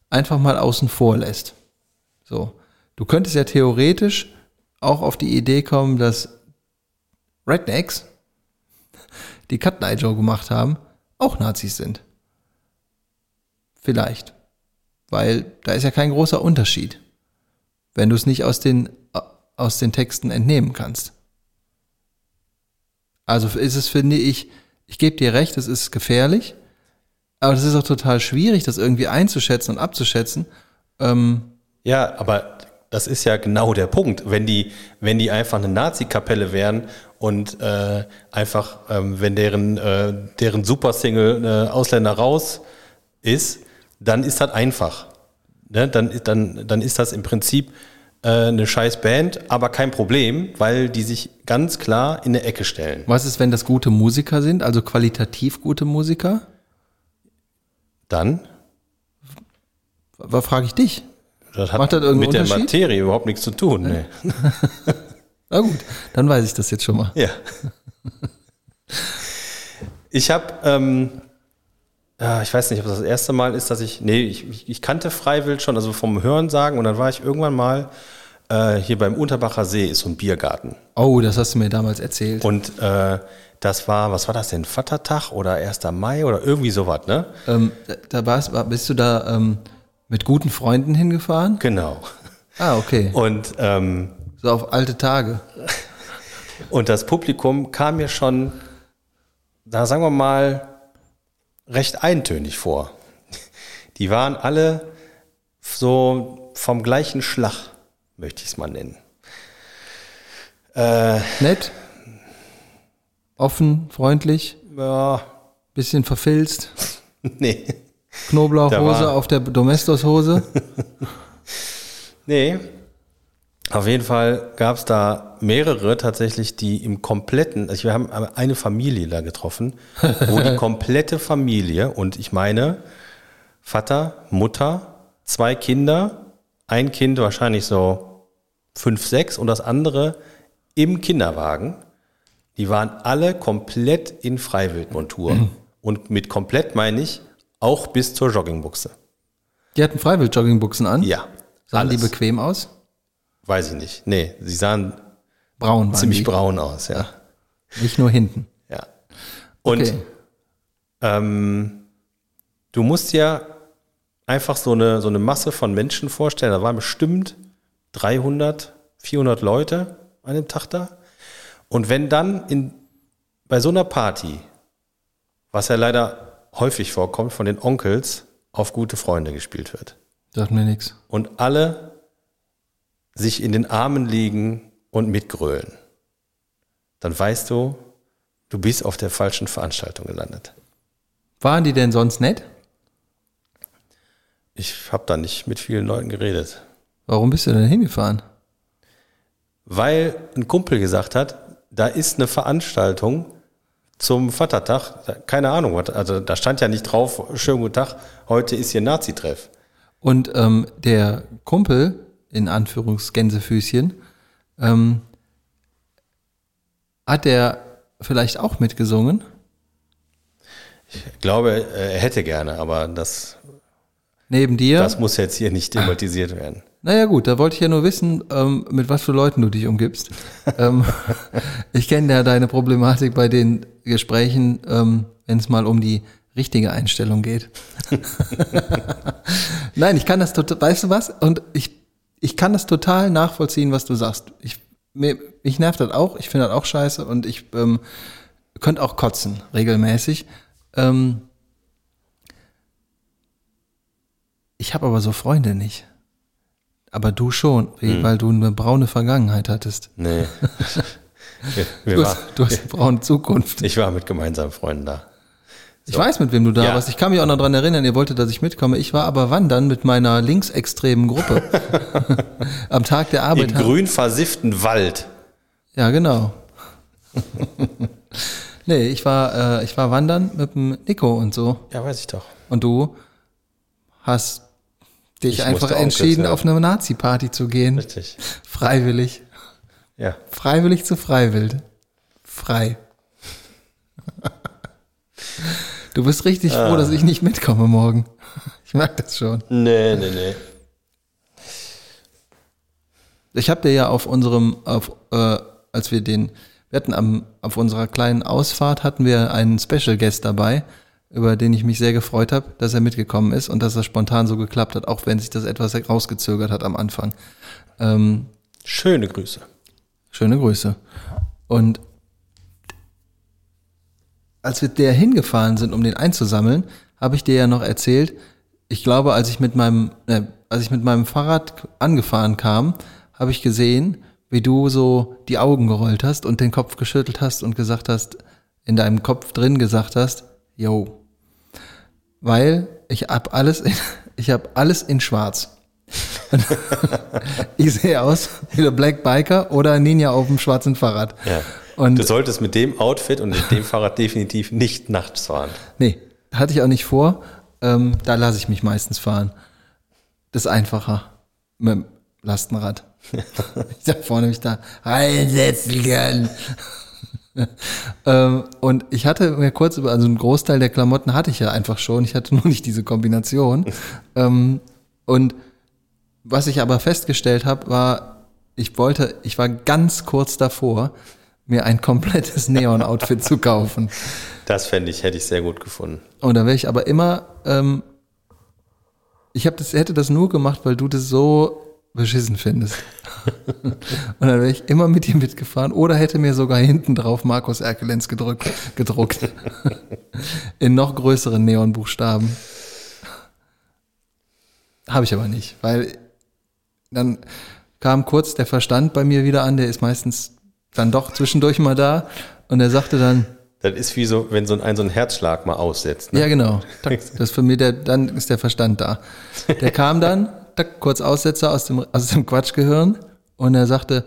einfach mal außen vor lässt. So. Du könntest ja theoretisch auch auf die Idee kommen, dass Rednecks, <laughs> die Cut Joe gemacht haben, auch Nazis sind. Vielleicht. Weil da ist ja kein großer Unterschied, wenn du es nicht aus den, aus den Texten entnehmen kannst. Also ist es, finde ich, ich gebe dir recht, es ist gefährlich, aber es ist auch total schwierig, das irgendwie einzuschätzen und abzuschätzen. Ähm, Ja, aber das ist ja genau der Punkt. Wenn die, wenn die einfach eine Nazi-Kapelle wären und äh, einfach, ähm, wenn deren, äh, deren Supersingle äh, Ausländer raus ist, dann ist das einfach. Ne? Dann, dann, dann ist das im Prinzip eine scheiß Band, aber kein Problem, weil die sich ganz klar in eine Ecke stellen. was ist, wenn das gute Musiker sind, also qualitativ gute Musiker? Dann, Was frage ich dich? das hat Macht das mit der? Materie überhaupt nichts zu tun. Ne? <laughs> Na gut, dann weiß ich das jetzt schon mal. Ja. <laughs> Ich habe, ähm, ich weiß nicht, ob das das erste Mal ist, dass ich, nee, ich, ich- kannte Freiwild schon, also vom Hören sagen, und dann war ich irgendwann mal äh, hier beim Unterbacher See, ist so ein Biergarten. Oh, das hast du mir damals erzählt. Und äh, das war, was war das denn, Vatertag oder 1. Mai oder irgendwie sowas, ne? Ähm, da- warst, war- bist du da ähm, mit guten Freunden hingefahren? Genau. Ah, okay. Und, ähm, So auf alte Tage. und das Publikum kam mir schon, da sagen wir mal, recht eintönig vor. Die waren alle so vom gleichen Schlag, möchte ich es mal nennen. Nett? Offen, freundlich, Ja, bisschen verfilzt. <laughs> nee. Knoblauchhose auf der Domestos-Hose. <laughs> Nee. Auf jeden Fall gab es da mehrere tatsächlich, die im kompletten, also wir haben eine Familie da getroffen, wo die <laughs> komplette Familie, und ich meine Vater, Mutter, zwei Kinder, ein Kind wahrscheinlich so fünf, sechs und das andere im Kinderwagen, die waren alle komplett in Freiwildmontur. Und mit komplett meine ich auch bis zur Joggingbuchse. Die hatten Freiwild-Joggingbuchsen an. Ja. Sahen die alles. bequem aus? Weiß ich nicht. Nee, sie sahen Braun ziemlich die. braun aus, ja. Nicht nur hinten. ja. Und Okay. ähm, du musst dir einfach so eine, so eine Masse von Menschen vorstellen. Da waren bestimmt 300, 400 Leute an dem Tag da. Und wenn dann in, bei so einer Party, was ja leider häufig vorkommt, von den Onkels auf gute Freunde gespielt wird Sagt mir nichts. und alle sich in den Armen liegen und mitgrölen, dann weißt du, du bist auf der falschen Veranstaltung gelandet. Waren die denn sonst nett? Ich habe da nicht mit vielen Leuten geredet, Warum bist du denn hingefahren? weil ein Kumpel gesagt hat, da ist eine Veranstaltung zum Vatertag, keine Ahnung, also da stand ja nicht drauf, schönen guten Tag, heute ist hier Nazi-Treff. Und ähm, der Kumpel, in Anführungsgänsefüßchen, ähm, hat der vielleicht auch mitgesungen? Ich glaube, er hätte gerne, aber das, Neben dir? das muss jetzt hier nicht thematisiert werden. Naja gut, da wollte ich ja nur wissen, ähm, mit was für Leuten du dich umgibst. ähm, <laughs> ich kenne ja deine Problematik bei den Gesprächen, ähm, wenn es mal um die richtige Einstellung geht. <laughs> Nein, ich kann das total, weißt du was? Und ich, ich kann das total nachvollziehen, was du sagst. Ich, mir, mich nervt das auch, ich finde das auch scheiße und ich ähm, könnte auch kotzen, regelmäßig. Ähm, ich habe aber so Freunde nicht. Aber du schon, wie- weil du eine braune Vergangenheit hattest. Nee. <laughs> wir, wir Du war, hast, du hast eine braune Zukunft. ich war mit gemeinsamen Freunden da. Ich weiß, mit wem du da Ja. warst. Ich kann mich auch noch dran erinnern, ihr wolltet, dass ich mitkomme. Ich war aber wandern mit meiner linksextremen Gruppe. <laughs> Am Tag der Arbeit. Im grün versifften Wald. Ja, genau. <laughs> nee, ich war, äh, ich war wandern mit dem Nico und so. Ja, weiß ich doch. Und du hast dich Ich einfach entschieden, auf eine Nazi-Party zu gehen. Richtig. <laughs> Freiwillig. Ja. Freiwillig zu freiwillig. Frei. Du bist richtig Ah. froh, dass ich nicht mitkomme morgen. <laughs> Ich merke das schon. Nee, nee, nee. Ich habe dir ja auf unserem, auf, äh, als wir den, wir hatten am, auf unserer kleinen Ausfahrt hatten wir einen Special Guest dabei, über den ich mich sehr gefreut habe, dass er mitgekommen ist und dass das spontan so geklappt hat, auch wenn sich das etwas rausgezögert hat am Anfang. Ähm, Schöne Grüße. Schöne Grüße. Und als wir der hingefahren sind, um den einzusammeln, habe ich dir ja noch erzählt, ich glaube, als ich mit meinem, äh, als ich mit meinem Fahrrad angefahren kam, habe ich gesehen, wie du so die Augen gerollt hast und den Kopf geschüttelt hast und gesagt hast, in deinem Kopf drin gesagt hast, yo. Weil ich hab alles in, <laughs> ich habe alles in schwarz. <laughs> ich sehe aus wie der Black Biker oder Ninja auf dem schwarzen Fahrrad. Ja. Und du solltest mit dem Outfit und mit dem Fahrrad <laughs> definitiv nicht nachts fahren. nee, hatte ich auch nicht vor. Ähm, da lasse ich mich meistens fahren. Das ist einfacher mit dem Lastenrad. <laughs> ich da vorne mich da reinsetzen kann. ähm, und ich hatte mir kurz über, also einen Großteil der Klamotten hatte ich ja einfach schon. Ich hatte <laughs> nur nicht diese Kombination. ähm, und was ich aber festgestellt habe, war, ich wollte, ich war ganz kurz davor, mir ein komplettes Neon-Outfit zu kaufen. Das fände ich, hätte ich sehr gut gefunden. Und da wäre ich aber immer, ähm, ich hab das, hätte das nur gemacht, weil du das so beschissen findest. und dann wäre ich immer mit dir mitgefahren oder hätte mir sogar hinten drauf Markus Erkelenz gedrückt, gedruckt. In noch größeren Neonbuchstaben. Habe ich aber nicht, weil dann kam kurz der Verstand bei mir wieder an, der ist meistens dann doch zwischendurch mal da und er sagte dann, Das ist wie so, wenn so ein, so ein Herzschlag mal aussetzt. Ne? ja, genau. <laughs> Das ist für mich der, dann ist der Verstand da. Der kam dann, kurz Aussetzer aus dem, aus dem Quatschgehirn und er sagte,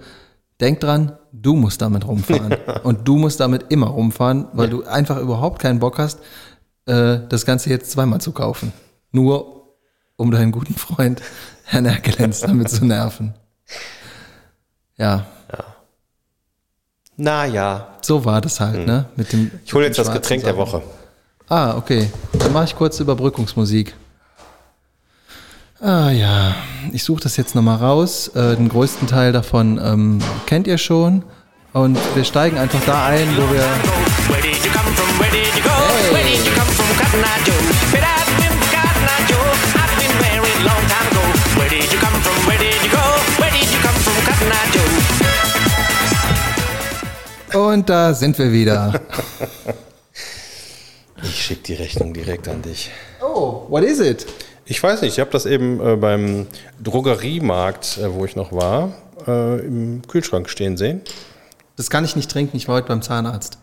denk dran, du musst damit rumfahren. <laughs> Und du musst damit immer rumfahren, weil du einfach überhaupt keinen Bock hast, äh, das Ganze jetzt zweimal zu kaufen. Nur um deinen guten Freund Herrn Erkelenz damit zu nerven. Ja, Naja, so war das halt, ne? Mit dem, Hm. ich hole jetzt das Getränk der Sachen. Woche. Ah, okay. Dann mache ich kurz Überbrückungsmusik. Ah ja, ich suche das jetzt nochmal raus. Äh, den größten Teil davon ähm, kennt ihr schon. Und wir steigen einfach da ein, wo wir... Where Und da sind wir wieder. <laughs> Ich schicke die Rechnung direkt an dich. Oh, what is it? Ich weiß nicht, ich habe das eben äh, beim Drogeriemarkt, äh, wo ich noch war, äh, im Kühlschrank stehen sehen. Das kann ich nicht trinken, ich war heute beim Zahnarzt.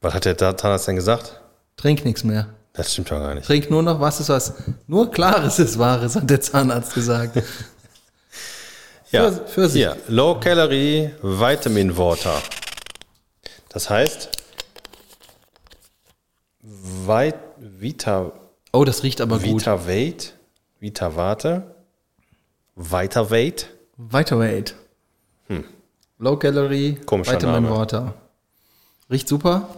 Was hat der Zahnarzt denn gesagt? Trink nichts mehr. Das stimmt doch gar nicht. Trink nur noch was ist was. Nur Klares ist Wahres, hat der Zahnarzt gesagt. <laughs> Ja, Für- Pfirsich. hier, Low Calorie Vitamin Water. Das heißt, Vit Vita, Oh, das riecht aber gut. Vita Weight, Vita Warte, Vita Weight. Vitalate. Low Calorie, Hm. Komischer Vitamin Name. Water. Riecht super.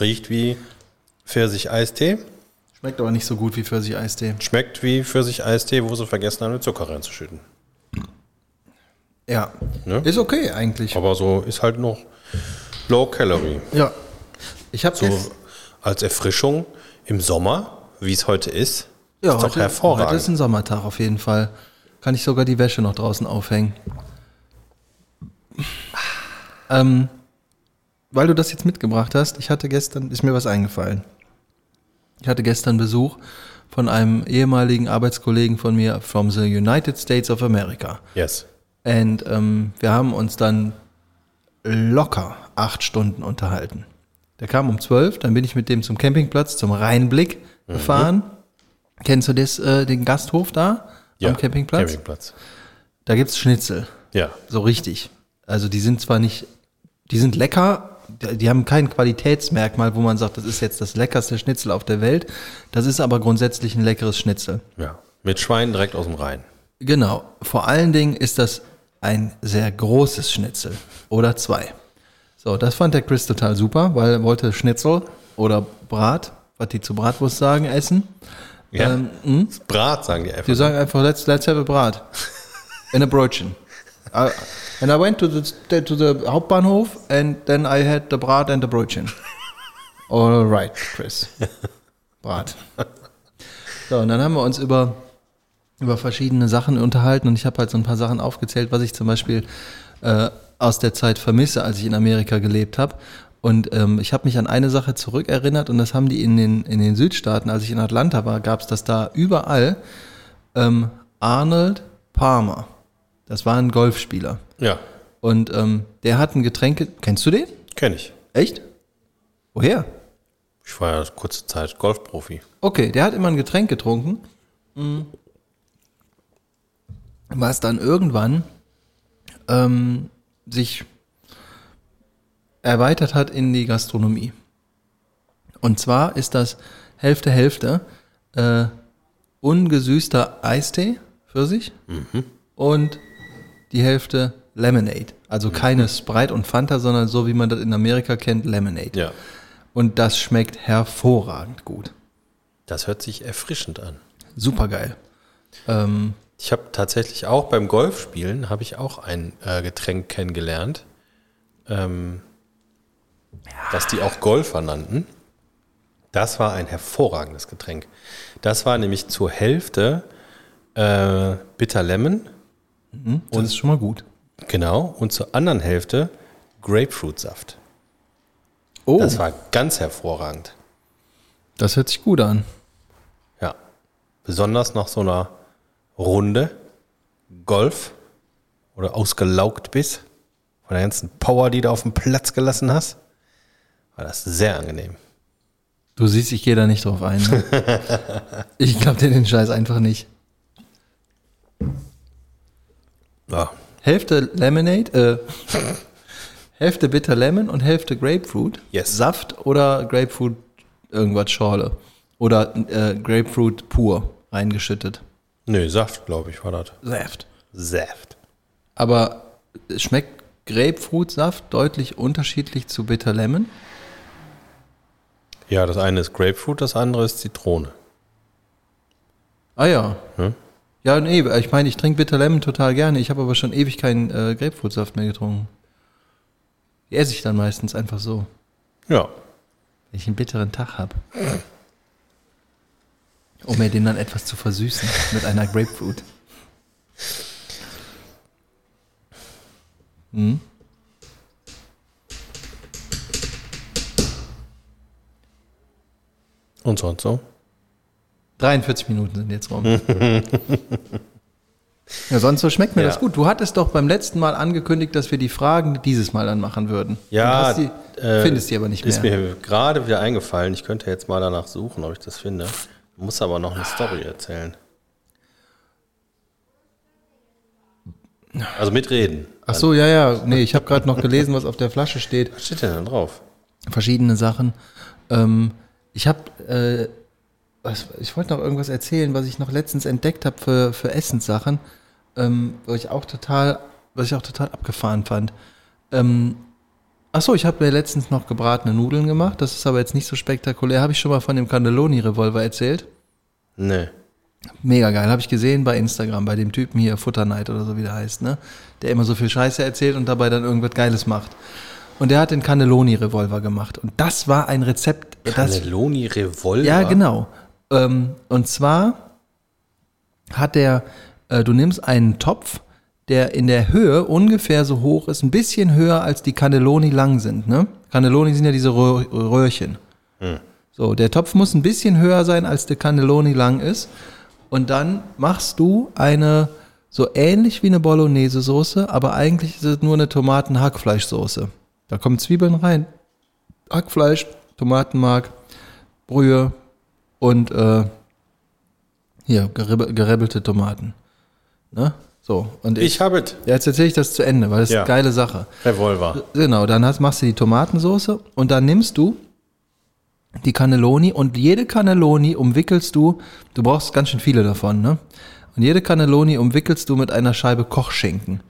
Riecht wie Pfirsich-Eistee. Schmeckt aber nicht so gut wie Pfirsich-Eistee. Schmeckt wie Pfirsich-Eistee, wo sie vergessen haben, den Zucker reinzuschütten. Ja. Ne? Ist okay eigentlich. Aber so ist halt noch Low Calorie. Ja. Ich habe So als Erfrischung im Sommer, wie es heute ist, ja, ist doch heute, hervorragend. heute ist ein Sommertag auf jeden Fall. Kann ich sogar die Wäsche noch draußen aufhängen. Ähm, weil du das jetzt mitgebracht hast, ich hatte gestern, ist mir was eingefallen. Ich hatte gestern Besuch von einem ehemaligen Arbeitskollegen von mir from the United States of America. yes. Und ähm, wir haben uns dann locker acht Stunden unterhalten. Der kam um zwölf, dann bin ich mit dem zum Campingplatz, zum Rheinblick gefahren. Kennst du das, äh, den Gasthof da am Campingplatz? Campingplatz. Da gibt's Schnitzel, Ja. so richtig. Also die sind zwar nicht Die sind lecker, die haben kein Qualitätsmerkmal, wo man sagt, das ist jetzt das leckerste Schnitzel auf der Welt. Das ist aber grundsätzlich ein leckeres Schnitzel. Ja. Mit Schwein direkt aus dem Rhein. Genau. Vor allen Dingen ist das ein sehr großes Schnitzel oder zwei. So, das fand der Chris total super, weil er wollte Schnitzel oder Brat, was die zu Bratwurst sagen, essen. Ja. Ähm, hm? Brat, sagen die einfach. Die sagen einfach, let's, let's have a Brat. <laughs> In a Brötchen. Uh, and I went to the, to the Hauptbahnhof and then I had the Brat and the Brötchen. <laughs> All right, Chris. Brat. So, und dann haben wir uns über, über verschiedene Sachen unterhalten und ich habe halt so ein paar Sachen aufgezählt, was ich zum Beispiel äh, aus der Zeit vermisse, als ich in Amerika gelebt habe. Und ähm, ich habe mich an eine Sache zurückerinnert und das haben die in den, in den Südstaaten, als ich in Atlanta war, gab es das da überall. Ähm, Arnold Palmer, das war ein Golfspieler. Ja, Und ähm, der hat ein Getränke. Kennst du den? kenne ich. Echt? Woher? Ich war ja kurze Zeit Golfprofi. Okay, der hat immer ein Getränk getrunken. mm, Was dann irgendwann ähm, sich erweitert hat in die Gastronomie. Und zwar ist das Hälfte Hälfte äh, ungesüßter Eistee für sich und die Hälfte Lemonade. Also keine Sprite und Fanta, sondern so wie man das in Amerika kennt, Lemonade. Ja. Und das schmeckt hervorragend gut. Das hört sich erfrischend an. Super geil. Ähm, Ich habe tatsächlich auch beim Golfspielen habe ich auch ein äh, Getränk kennengelernt, ähm, das die auch Golfer nannten. Das war ein hervorragendes Getränk. Das war nämlich zur Hälfte äh, Bitter Lemon, das ist schon mal gut. genau, und zur anderen Hälfte Grapefruitsaft. Oh, Das das, war ganz hervorragend. hört sich gut an. Ja. Besonders nach so einer Runde Golf oder ausgelaugt bist, von der ganzen Power, die du auf dem Platz gelassen hast, war das sehr angenehm. Du siehst, ich gehe da nicht drauf ein. Ne? <laughs> ich glaube dir den Scheiß einfach nicht. Ja, Hälfte Lemonade, äh, <laughs> Hälfte Bitter Lemon und Hälfte Grapefruit. Yes. Saft oder Grapefruit irgendwas Schorle. Oder äh, Grapefruit pur reingeschüttet. nö, Saft, glaube ich, war das. Saft. Saft. Aber schmeckt Grapefruitsaft deutlich unterschiedlich zu Bitter Lemon? Ja, das eine ist Grapefruit, das andere ist Zitrone. Ah ja. Hm? Ja, nee, ich meine, ich trinke Bitter Lemon total gerne. Ich habe aber schon ewig keinen äh, Grapefruitsaft mehr getrunken. Die esse ich dann meistens einfach so, Ja, wenn ich einen bitteren Tag habe. Um mir den dann etwas zu versüßen mit einer Grapefruit. Hm? und sonst so. 43 Minuten sind jetzt rum. <laughs> ja, sonst so schmeckt mir Ja. das gut. Du hattest doch beim letzten Mal angekündigt, dass wir die Fragen dieses Mal dann machen würden. Ja, die, äh, findest die aber nicht Ist mehr. mir gerade wieder eingefallen. Ich könnte jetzt mal danach suchen, ob ich das finde. Muss aber noch eine Story erzählen. Also mitreden. Ach so, ja, ja. Nee, ich habe gerade noch gelesen, was auf der Flasche steht. Was steht denn da drauf? Verschiedene Sachen. Ähm, ich habe, äh, was, ich wollte noch irgendwas erzählen, was ich noch letztens entdeckt habe für, für Essenssachen, ähm, wo ich auch total, was ich auch total abgefahren fand. Ähm, ach so, ich habe mir letztens noch gebratene Nudeln gemacht. Das ist aber jetzt nicht so spektakulär. Habe ich schon mal von dem Cannelloni-Revolver erzählt? Nee. Mega geil, habe ich gesehen bei Instagram, bei dem Typen hier, Futternight oder so wie der heißt, ne? Der immer so viel Scheiße erzählt und dabei dann irgendwas Geiles macht. Und der hat den Cannelloni-Revolver gemacht. Und das war ein Rezept, das, Cannelloni Revolver. ja, genau. Ähm, und zwar hat der, äh, du nimmst einen Topf, der in der Höhe ungefähr so hoch ist, ein bisschen höher als die Cannelloni lang sind. Ne? Cannelloni sind ja diese Röhr Röhrchen. So, der Topf muss ein bisschen höher sein, als der Cannelloni lang ist. Und dann machst du eine so ähnlich wie eine Bolognese-Soße, aber eigentlich ist es nur eine Tomaten-Hackfleischsoße. Da kommen Zwiebeln rein, Hackfleisch, Tomatenmark, Brühe und äh, hier gerib- gerebbelte Tomaten. Ne? So, und ich, Ich habe es. ja, jetzt erzähle ich das zu Ende, weil das ist Ja. eine geile Sache. Revolver. Genau, dann hast, machst du die Tomatensoße und dann nimmst du die Cannelloni und jede Cannelloni umwickelst du, du brauchst ganz schön viele davon, ne? Und jede Cannelloni umwickelst du mit einer Scheibe Kochschinken.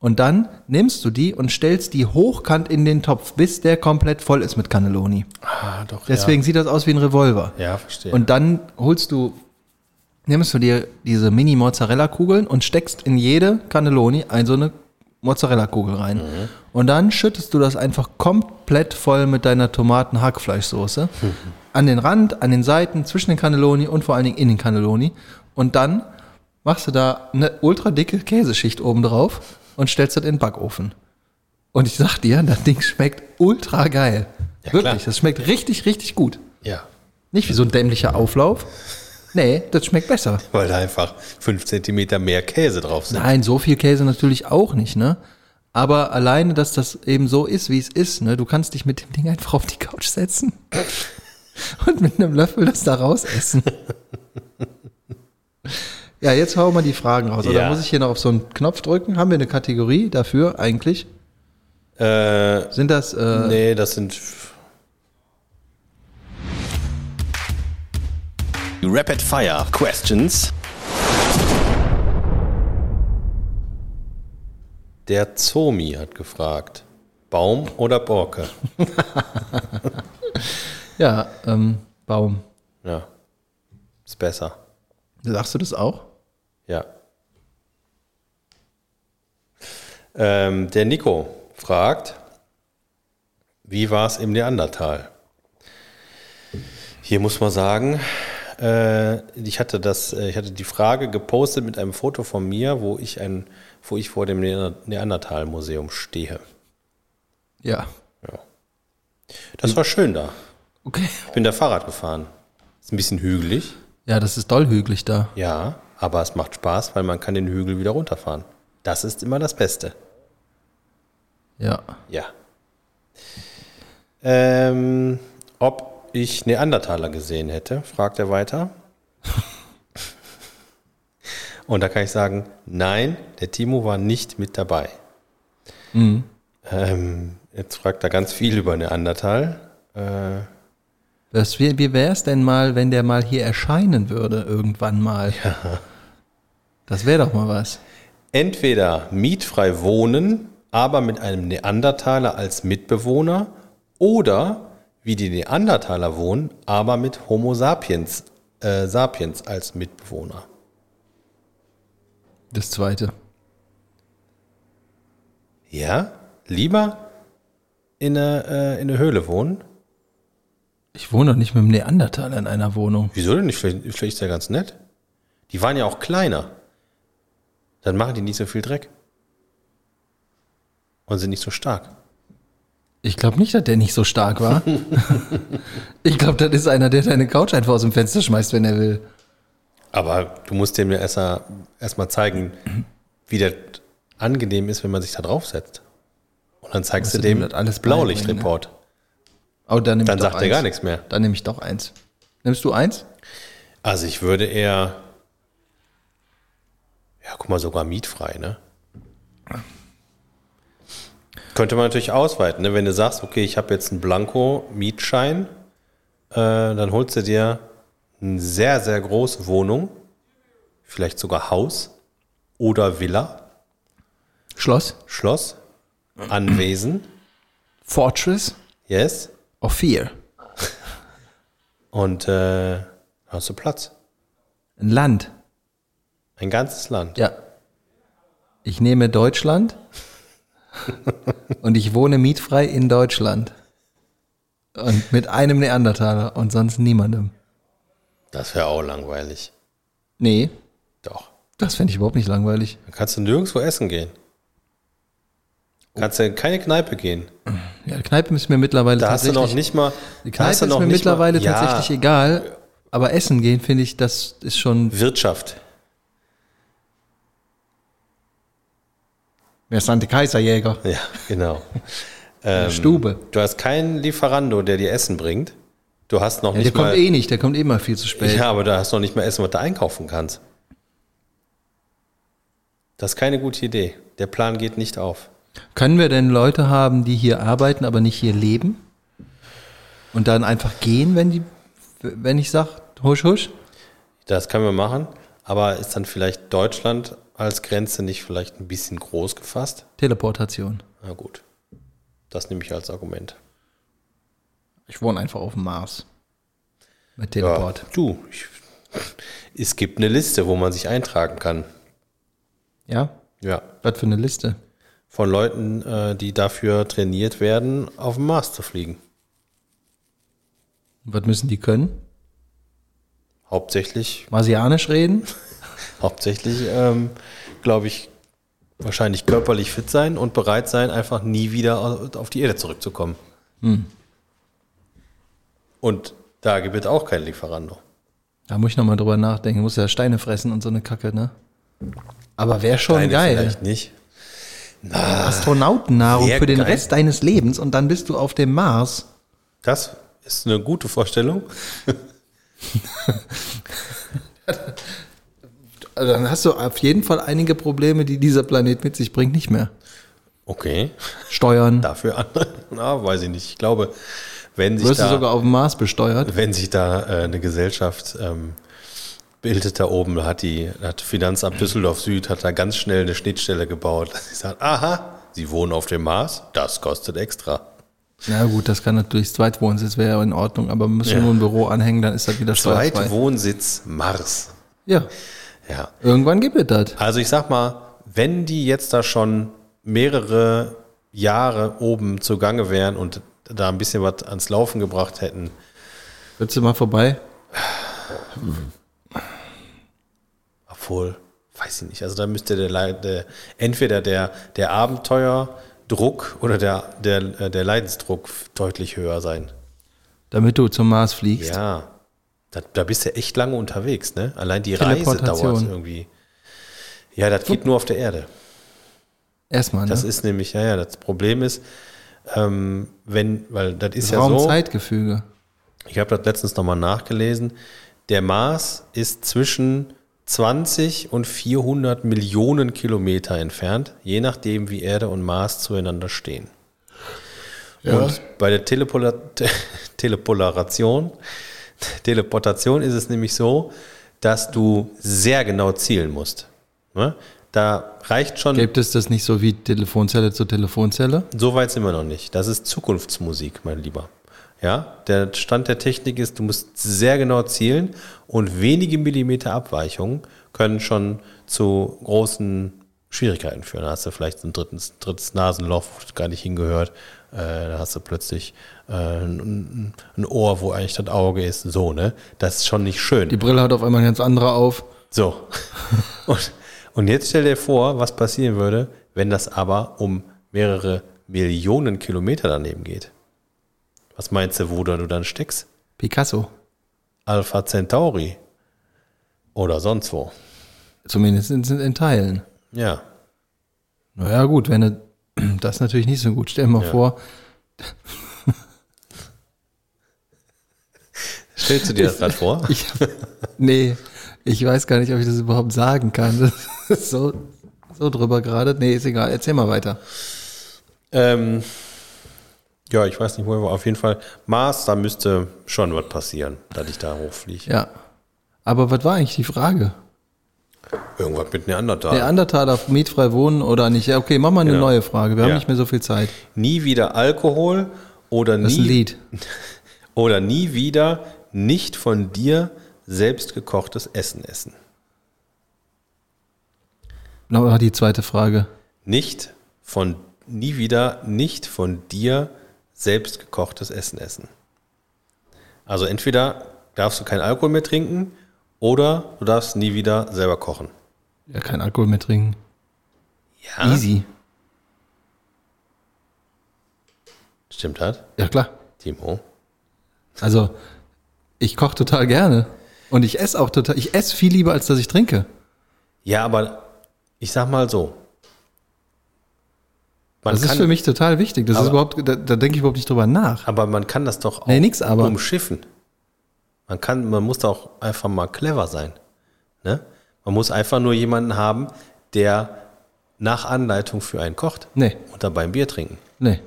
Und dann nimmst du die und stellst die hochkant in den Topf, bis der komplett voll ist mit Cannelloni. Ah, doch. Deswegen sieht das aus wie ein Revolver. Ja, ja verstehe. Und dann holst du, nimmst du dir diese Mini-Mozzarella-Kugeln und steckst in jede Cannelloni ein so eine Mozzarella-Kugel rein. Und dann schüttest du das einfach komplett voll mit deiner Tomaten-Hackfleischsoße. An den Rand, an den Seiten, zwischen den Cannelloni und vor allen Dingen in den Cannelloni. Und dann machst du da eine ultra dicke Käseschicht oben drauf und stellst das in den Backofen. Und ich sag dir, das Ding schmeckt ultra geil. Ja, klar. Wirklich, das schmeckt richtig, richtig gut. ja, Nicht wie so ein dämlicher Auflauf. Nee, das schmeckt besser. <laughs> weil da einfach 5 cm mehr Käse drauf sind. Nein, so viel Käse natürlich auch nicht, ne? Aber alleine, dass das eben so ist, wie es ist, ne? Du kannst dich mit dem Ding einfach auf die Couch setzen <laughs> und mit einem Löffel das da raus essen. <laughs> Ja, jetzt hauen wir die Fragen raus. Oder Ja. muss ich hier noch auf so einen Knopf drücken? Haben wir eine Kategorie dafür eigentlich? Äh, Sind das, äh, nee, das sind. Rapid Fire Questions. Der Zomi hat gefragt: Baum oder Borke? <laughs> ja, ähm, Baum. Ja, ist besser. Sagst du das auch? Ja. Ähm, der Nico fragt, wie war es im Neandertal? Hier muss man sagen, äh, ich hatte das, äh, ich hatte die Frage gepostet mit einem Foto von mir, wo ich ein, wo ich vor dem Neander- Neandertal-Museum stehe. Ja. Das war schön da. Okay. Ich bin da Fahrrad gefahren. Ist ein bisschen hügelig, Ja, das ist doll hügelig da. ja, aber es macht Spaß, weil man kann den Hügel wieder runterfahren. Das ist immer das Beste. Ja. Ja. Ähm, ob ich Neandertaler gesehen hätte, fragt er weiter. <laughs> Und da kann ich sagen, nein, der Timo war nicht mit dabei. Ähm, jetzt fragt er ganz viel über Neandertal. Äh, Das, wie wie wäre es denn mal, wenn der mal hier erscheinen würde, irgendwann mal? Das wäre doch mal was. entweder mietfrei wohnen, aber mit einem Neandertaler als Mitbewohner, oder wie die Neandertaler wohnen, aber mit Homo sapiens, äh, sapiens als Mitbewohner. Das zweite. Ja, lieber in einer äh, in einer Höhle wohnen. Ich wohne doch nicht mit einem Neandertaler in einer Wohnung. Wieso denn nicht? Vielleicht, vielleicht ist der ganz nett. Die waren ja auch kleiner. Dann machen die nicht so viel Dreck. Und sind nicht so stark. Ich glaube nicht, dass der nicht so stark war. <laughs> ich glaube, das ist einer, der deine Couch einfach aus dem Fenster schmeißt, wenn er will. Aber du musst dem ja erstmal erst mal zeigen, wie das angenehm ist, wenn man sich da draufsetzt. Und dann zeigst du du dem dem das alles Blaulichtreport. Oh, dann nehm Dann ich doch sagt er gar eins. nichts mehr. Dann nehme ich doch eins. Nimmst du eins? Also ich würde eher, ja, guck mal, sogar mietfrei, ne? Könnte man natürlich ausweiten, ne? Wenn du sagst, okay, ich habe jetzt einen Blanko-Mietschein, äh, dann holst du dir eine sehr, sehr große Wohnung, vielleicht sogar Haus oder Villa, Schloss? Schloss, Anwesen, Fortress yes, of Fear. und äh, hast du Platz. Ein Land. Ein ganzes Land. Ja. Ich nehme Deutschland und ich wohne mietfrei in Deutschland. Und mit einem Neandertaler und sonst niemandem. Das wäre auch langweilig. Nee, Doch. das fände ich überhaupt nicht langweilig. Dann kannst du nirgendwo essen gehen. Kannst du in keine Kneipe gehen. Ja, Kneipe ist mir mittlerweile Da hast du tatsächlich... noch nicht mal. die da Kneipe ist noch mir nicht mal- mittlerweile ja, tatsächlich egal. Aber Essen gehen, finde ich, das ist schon... Wirtschaft. Wer ist Ante Kaiserjäger? Ja, genau. <laughs> ähm, Stube. Du hast keinen Lieferando, der dir Essen bringt. Du hast noch Ja, der nicht kommt mal. eh nicht, der kommt eh mal viel zu spät. ja, aber du hast noch nicht mal Essen, was du einkaufen kannst. Das ist keine gute Idee. Der Plan geht nicht auf. Können wir denn Leute haben, die hier arbeiten, aber nicht hier leben? Und dann einfach gehen, wenn die, wenn ich sage, husch, husch? Das können wir machen, aber ist dann vielleicht Deutschland als Grenze nicht vielleicht ein bisschen groß gefasst? Teleportation. Na gut. Das nehme ich als Argument. Ich wohne einfach auf dem Mars. Mit Ja, Teleport. du, ich, es gibt eine Liste, wo man sich eintragen kann. Ja? Ja. Was für eine Liste? Von Leuten, äh, die dafür trainiert werden, auf dem Mars zu fliegen. Was müssen die können? Hauptsächlich, Marsianisch reden? <laughs> hauptsächlich, ähm, glaube ich, wahrscheinlich körperlich fit sein und bereit sein, einfach nie wieder au- auf die Erde zurückzukommen. Und da gibt es auch kein Lieferando. Da muss ich nochmal drüber nachdenken. Muss ja Steine fressen und so eine Kacke, ne? Aber wäre schon Deine geil. Vielleicht nicht. Astronautennahrung Wär für den geil. Rest deines Lebens und dann bist du auf dem Mars. Das ist eine gute Vorstellung. Also <laughs> dann hast du auf jeden Fall einige Probleme, die dieser Planet mit sich bringt, nicht mehr. Okay. Steuern. Dafür andere, na, weiß ich nicht. Ich glaube, wenn sich Wirst du da, sogar auf dem Mars besteuert? wenn sich da äh, eine Gesellschaft ähm, bildet da oben, hat die hat Finanzamt Düsseldorf Süd hat da ganz schnell eine Schnittstelle gebaut. <laughs> Sie sagt, aha, Sie wohnen auf dem Mars, das kostet extra. Na gut, das kann natürlich Zweitwohnsitz wäre ja in Ordnung, aber muss Ja. nur ein Büro anhängen, dann ist das wieder steuerfrei. Zweitwohnsitz Mars. Ja, Ja. irgendwann gibt es das. Also ich sag mal, wenn die jetzt da schon mehrere Jahre oben zugange wären und da ein bisschen was ans Laufen gebracht hätten, Würdest du mal vorbei? <sighs> obwohl, weiß ich nicht, also da müsste der, der entweder der, der Abenteuerdruck oder der, der, äh, der Leidensdruck deutlich höher sein. Damit du zum Mars fliegst. Ja, da, da bist du echt lange unterwegs, ne? Allein die Reise dauert irgendwie. Ja, das geht nur auf der Erde. Erstmal, ne? Das ist nämlich, ja, ja, das Problem ist, ähm, wenn, weil das ist ja so, Raum-Zeitgefüge. ich habe das letztens nochmal nachgelesen, der Mars ist zwischen 20 und 400 Millionen Kilometer entfernt, je nachdem, wie Erde und Mars zueinander stehen. Und bei der Telepola Te Telepolaration, Teleportation ist es nämlich so, dass du sehr genau zielen musst. Ne? Da reicht schon Gibt es das nicht so wie Telefonzelle zu Telefonzelle? So weit sind wir noch nicht. Das ist Zukunftsmusik, mein Lieber. Ja, der Stand der Technik ist, du musst sehr genau zielen und wenige Millimeter Abweichungen können schon zu großen Schwierigkeiten führen. Da hast du vielleicht so ein drittes, drittes Nasenloch, wo gar nicht hingehört. Äh, da hast du plötzlich äh, ein, ein Ohr, wo eigentlich das Auge ist. So, ne? Das ist schon nicht schön. Die Brille hat auf einmal eine ganz andere auf. So. <laughs> Und, und jetzt stell dir vor, was passieren würde, wenn das aber um mehrere Millionen Kilometer daneben geht. Was meinst du, wo du dann steckst? Picasso. Alpha Centauri. Oder sonst wo. Zumindest in, in Teilen. Ja. Naja, gut, wenn du, <clears throat> das ist natürlich nicht so gut. Stell dir mal Ja. vor, <laughs> Stellst du dir das gerade vor? <laughs> ich, nee, ich weiß gar nicht, ob ich das überhaupt sagen kann. <laughs> So, so drüber gerade. Nee, ist egal. Erzähl mal weiter. Ähm, ja, ich weiß nicht, wo wir auf jeden Fall. Mars, da müsste schon was passieren, dass ich da hochfliege. Ja. Aber was war eigentlich die Frage? Irgendwas mit Neandertal. Neandertaler mietfrei wohnen oder nicht? Ja, okay, mach mal eine Genau. neue Frage. Wir Ja. haben nicht mehr so viel Zeit. Nie wieder Alkohol oder Das ist ein nie Lied. <laughs> Oder nie wieder nicht von dir selbst gekochtes Essen essen. Nochmal die zweite Frage. Nicht von, nie wieder nicht von dir selbst gekochtes Essen essen. Also entweder darfst du keinen Alkohol mehr trinken oder du darfst nie wieder selber kochen. Ja, kein Alkohol mehr trinken. Ja. Easy. Stimmt das, Ja, klar. Timo? Also, ich koche total gerne. Und ich esse auch total. Ich esse viel lieber, als dass ich trinke. Ja, aber ich sag mal so. Man Das ist kann- für mich total wichtig. Das ist Aber- überhaupt, da, da denke ich überhaupt nicht drüber nach. Aber man kann das doch auch Nee, nix aber. umschiffen. Man kann, man muss doch einfach mal clever sein. Ne? Man muss einfach nur jemanden haben, der nach Anleitung für einen kocht Nee. und dabei ein Bier trinken. Nee.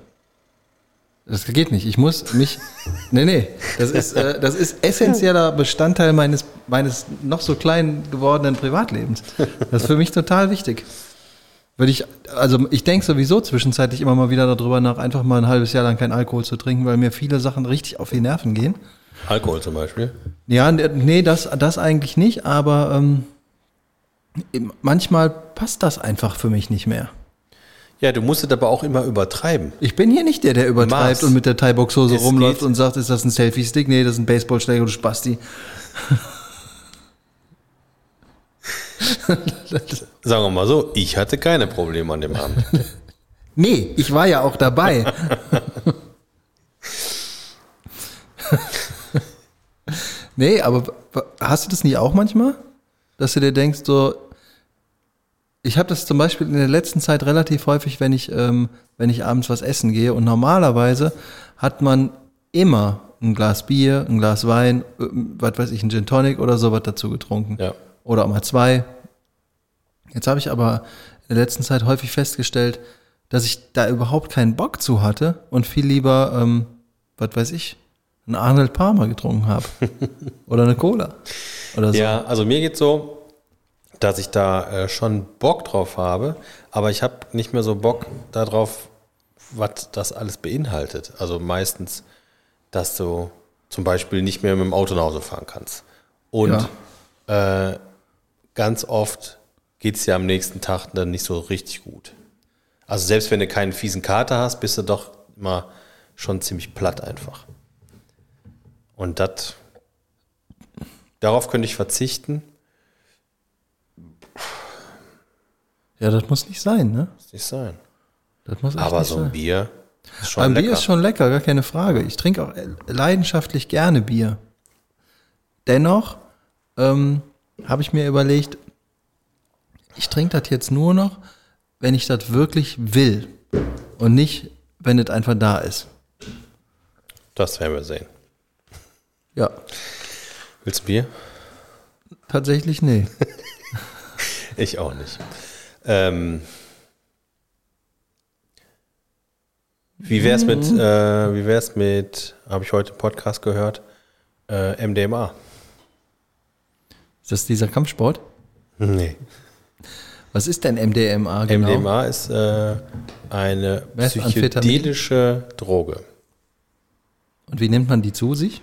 Das geht nicht. Ich muss mich. <laughs> Nee, nee. Das ist, äh, das ist essentieller Bestandteil meines, meines noch so klein gewordenen Privatlebens. Das ist für mich total wichtig. Würde ich, also ich denke sowieso zwischenzeitlich immer mal wieder darüber nach, einfach mal ein halbes Jahr lang keinen Alkohol zu trinken, weil mir viele Sachen richtig auf die Nerven gehen. Alkohol zum Beispiel. Ja, nee, das, das eigentlich nicht, aber ähm, manchmal passt das einfach für mich nicht mehr. Ja, du musst es aber auch immer übertreiben. Ich bin hier nicht der, der übertreibt Maß. und mit der Thai-Box-Hose rumläuft geht- und sagt, ist das ein Selfie-Stick? Nee, das ist ein Baseballschläger, du Spasti. <laughs> Sagen wir mal so, ich hatte keine Probleme an dem Abend. <laughs> Nee, ich war ja auch dabei. <laughs> nee, aber hast du das nie auch manchmal? Dass du dir denkst, so, ich habe das zum Beispiel in der letzten Zeit relativ häufig, wenn ich, ähm, wenn ich abends was essen gehe. Und normalerweise hat man immer ein Glas Bier, ein Glas Wein, äh, was weiß ich, ein Gin Tonic oder sowas dazu getrunken. Ja. Oder auch mal zwei. Jetzt habe ich aber in der letzten Zeit häufig festgestellt, dass ich da überhaupt keinen Bock zu hatte und viel lieber, ähm, was weiß ich, einen Arnold Palmer getrunken habe. <laughs> oder eine Cola. Oder so. Ja, also mir geht so, dass ich da äh, schon Bock drauf habe, aber ich habe nicht mehr so Bock darauf, was das alles beinhaltet. Also meistens, dass du zum Beispiel nicht mehr mit dem Auto nach Hause fahren kannst. Und äh, ganz oft geht es ja am nächsten Tag dann nicht so richtig gut. Also selbst wenn du keinen fiesen Kater hast, bist du doch immer schon ziemlich platt einfach. Und das, darauf könnte ich verzichten. Ja, das muss nicht sein, ne? Muss nicht sein. Das muss Aber so ein sein. Bier ist schon Ein lecker. Bier ist schon lecker, gar keine Frage. Ich trinke auch leidenschaftlich gerne Bier. Dennoch ähm, habe ich mir überlegt, ich trinke das jetzt nur noch, wenn ich das wirklich will und nicht, wenn es einfach da ist. das werden wir sehen. Ja, Willst du Bier? tatsächlich nee. <laughs> Ich auch nicht. Ähm, wie wär's mit, äh, wie wär's mit, habe ich heute im Podcast gehört, äh, MDMA? Ist das dieser Kampfsport? Nee. Was ist denn MDMA genau? MDMA ist äh, eine psychedelische Droge. Und wie nimmt man die zu sich?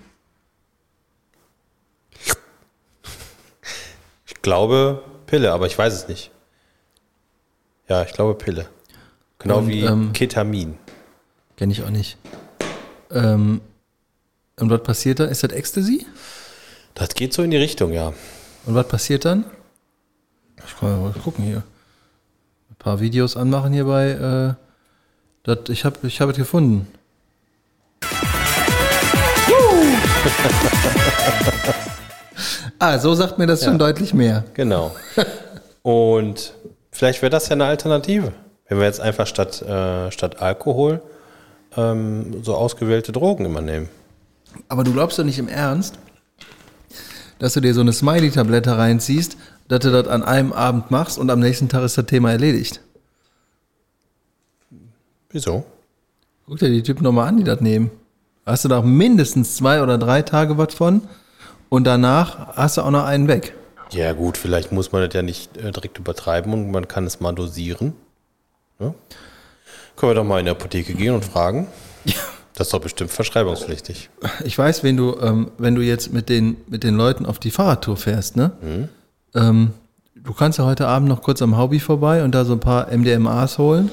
Ich glaube Pille, aber ich weiß es nicht. Ja, ich glaube Pille. Genau Und, wie ähm, Ketamin. Kenne ich auch nicht. Ähm, und was passiert da? Ist das Ecstasy? Das geht so in die Richtung, ja. Und was passiert dann? Ich kann mal gucken hier. Ein paar Videos anmachen hier bei. Äh, das, ich habe ich hab es gefunden. ah, so sagt mir das schon deutlich mehr. Genau. Und vielleicht wäre das ja eine Alternative. Wenn wir jetzt einfach statt, äh, statt Alkohol ähm, so ausgewählte Drogen immer nehmen. Aber du glaubst doch nicht im Ernst, dass du dir so eine Smiley-Tablette reinziehst, dass du das an einem Abend machst und am nächsten Tag ist das Thema erledigt. Wieso? Guck dir die Typen nochmal an, die das nehmen. Hast du da mindestens zwei oder drei Tage was von und danach hast du auch noch einen weg. Ja gut, vielleicht muss man das ja nicht äh, direkt übertreiben und man kann es mal dosieren. Ja? Können wir doch mal in die Apotheke gehen und fragen. <laughs> Das ist doch bestimmt verschreibungspflichtig. Ich weiß, wenn du, ähm, wenn du jetzt mit den, mit den Leuten auf die Fahrradtour fährst, ne? Ähm, du kannst ja heute Abend noch kurz am Hobby vorbei und da so ein paar MDMAs holen.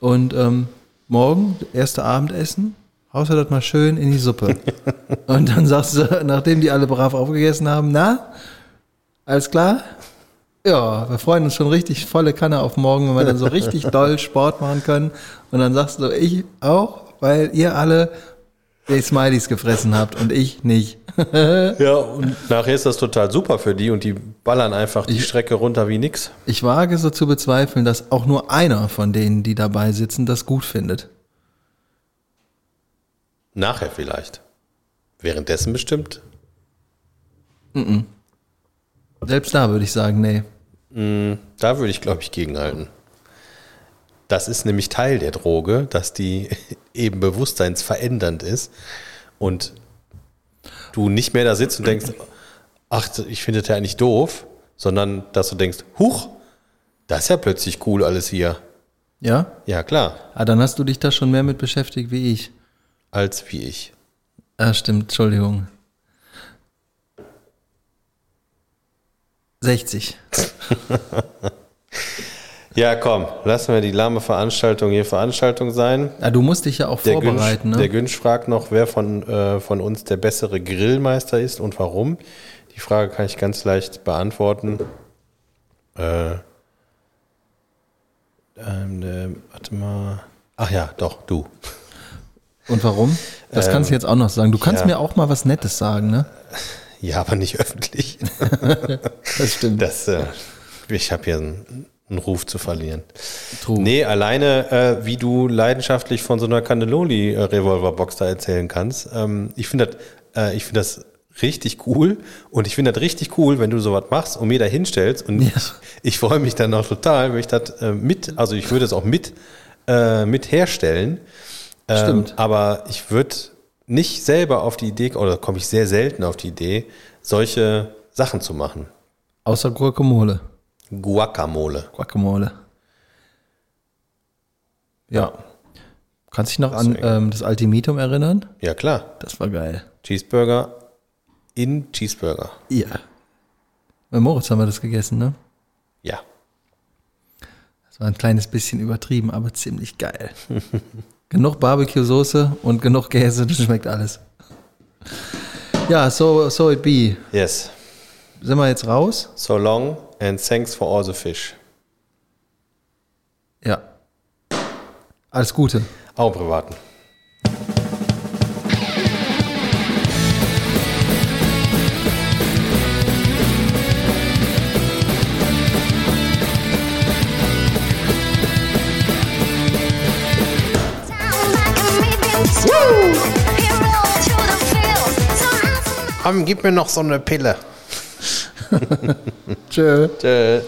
Und ähm, morgen, erste Abendessen, haust du das mal schön in die Suppe. <laughs> und dann sagst du, nachdem die alle brav aufgegessen haben, na, alles klar? Ja, wir freuen uns schon richtig volle Kanne auf morgen, wenn wir dann so richtig doll Sport machen können. Und dann sagst du, ich auch, weil ihr alle die Smileys gefressen habt und ich nicht. <laughs> Ja, und nachher ist das total super für die und die ballern einfach die Strecke runter wie nix. Ich wage so zu bezweifeln, dass auch nur einer von denen, die dabei sitzen, das gut findet. Nachher vielleicht. Währenddessen bestimmt. Selbst da würde ich sagen, nee. Da würde ich, glaube ich, gegenhalten. Das ist nämlich Teil der Droge, dass die <laughs> eben bewusstseinsverändernd ist und du nicht mehr da sitzt und denkst, ach, ich finde das ja eigentlich doof, sondern dass du denkst, huch, das ist ja plötzlich cool alles hier. Ja? Ja, klar, Ah, dann hast du dich da schon mehr mit beschäftigt wie ich. als wie ich. Ah, stimmt, Entschuldigung. 60. <laughs> Ja, komm, lassen wir die lahme Veranstaltung hier Veranstaltung sein. Ah, du musst dich ja auch Der vorbereiten, Günsch, der ne? Günsch fragt noch, wer von, äh, von uns der bessere Grillmeister ist und warum. Die Frage kann ich ganz leicht beantworten. Äh, ähm, äh, warte mal. Ach ja, doch, du. Und warum? Das kannst du jetzt auch noch sagen. Du kannst Ähm, ja. mir auch mal was Nettes sagen, ne? Ja, aber nicht öffentlich. <laughs> Das stimmt. Das, äh, ich habe hier einen, einen Ruf zu verlieren. True. Nee, alleine, äh, wie du leidenschaftlich von so einer Cannelloni-Revolverbox da erzählen kannst. Ähm, ich finde das, äh, ich finde das richtig cool und ich finde das richtig cool, wenn du sowas machst und mir da hinstellst und Ja. ich, ich freue mich dann auch total, wenn ich das äh, mit, also ich würde es auch mit, äh, mit herstellen. Ähm, Stimmt. Aber ich würde nicht selber auf die Idee, oder komme ich sehr selten auf die Idee, solche Sachen zu machen. Außer Guacamole. Guacamole. Guacamole. Ja. Kannst dich noch an Deswegen. ähm, das Ultimatum erinnern? Ja, klar. Das war geil. Cheeseburger in Cheeseburger. Ja. Bei Moritz haben wir das gegessen, ne? Ja. Das war ein kleines bisschen übertrieben, aber ziemlich geil. <laughs> genug Barbecue-Soße und genug Käse, das schmeckt alles. Ja, so, so it be. Yes. Sind wir jetzt raus? So long and thanks for all the fish. Ja. Alles Gute. Auch Privaten. Komm, gib mir noch so eine Pille. Tschö. Tschö.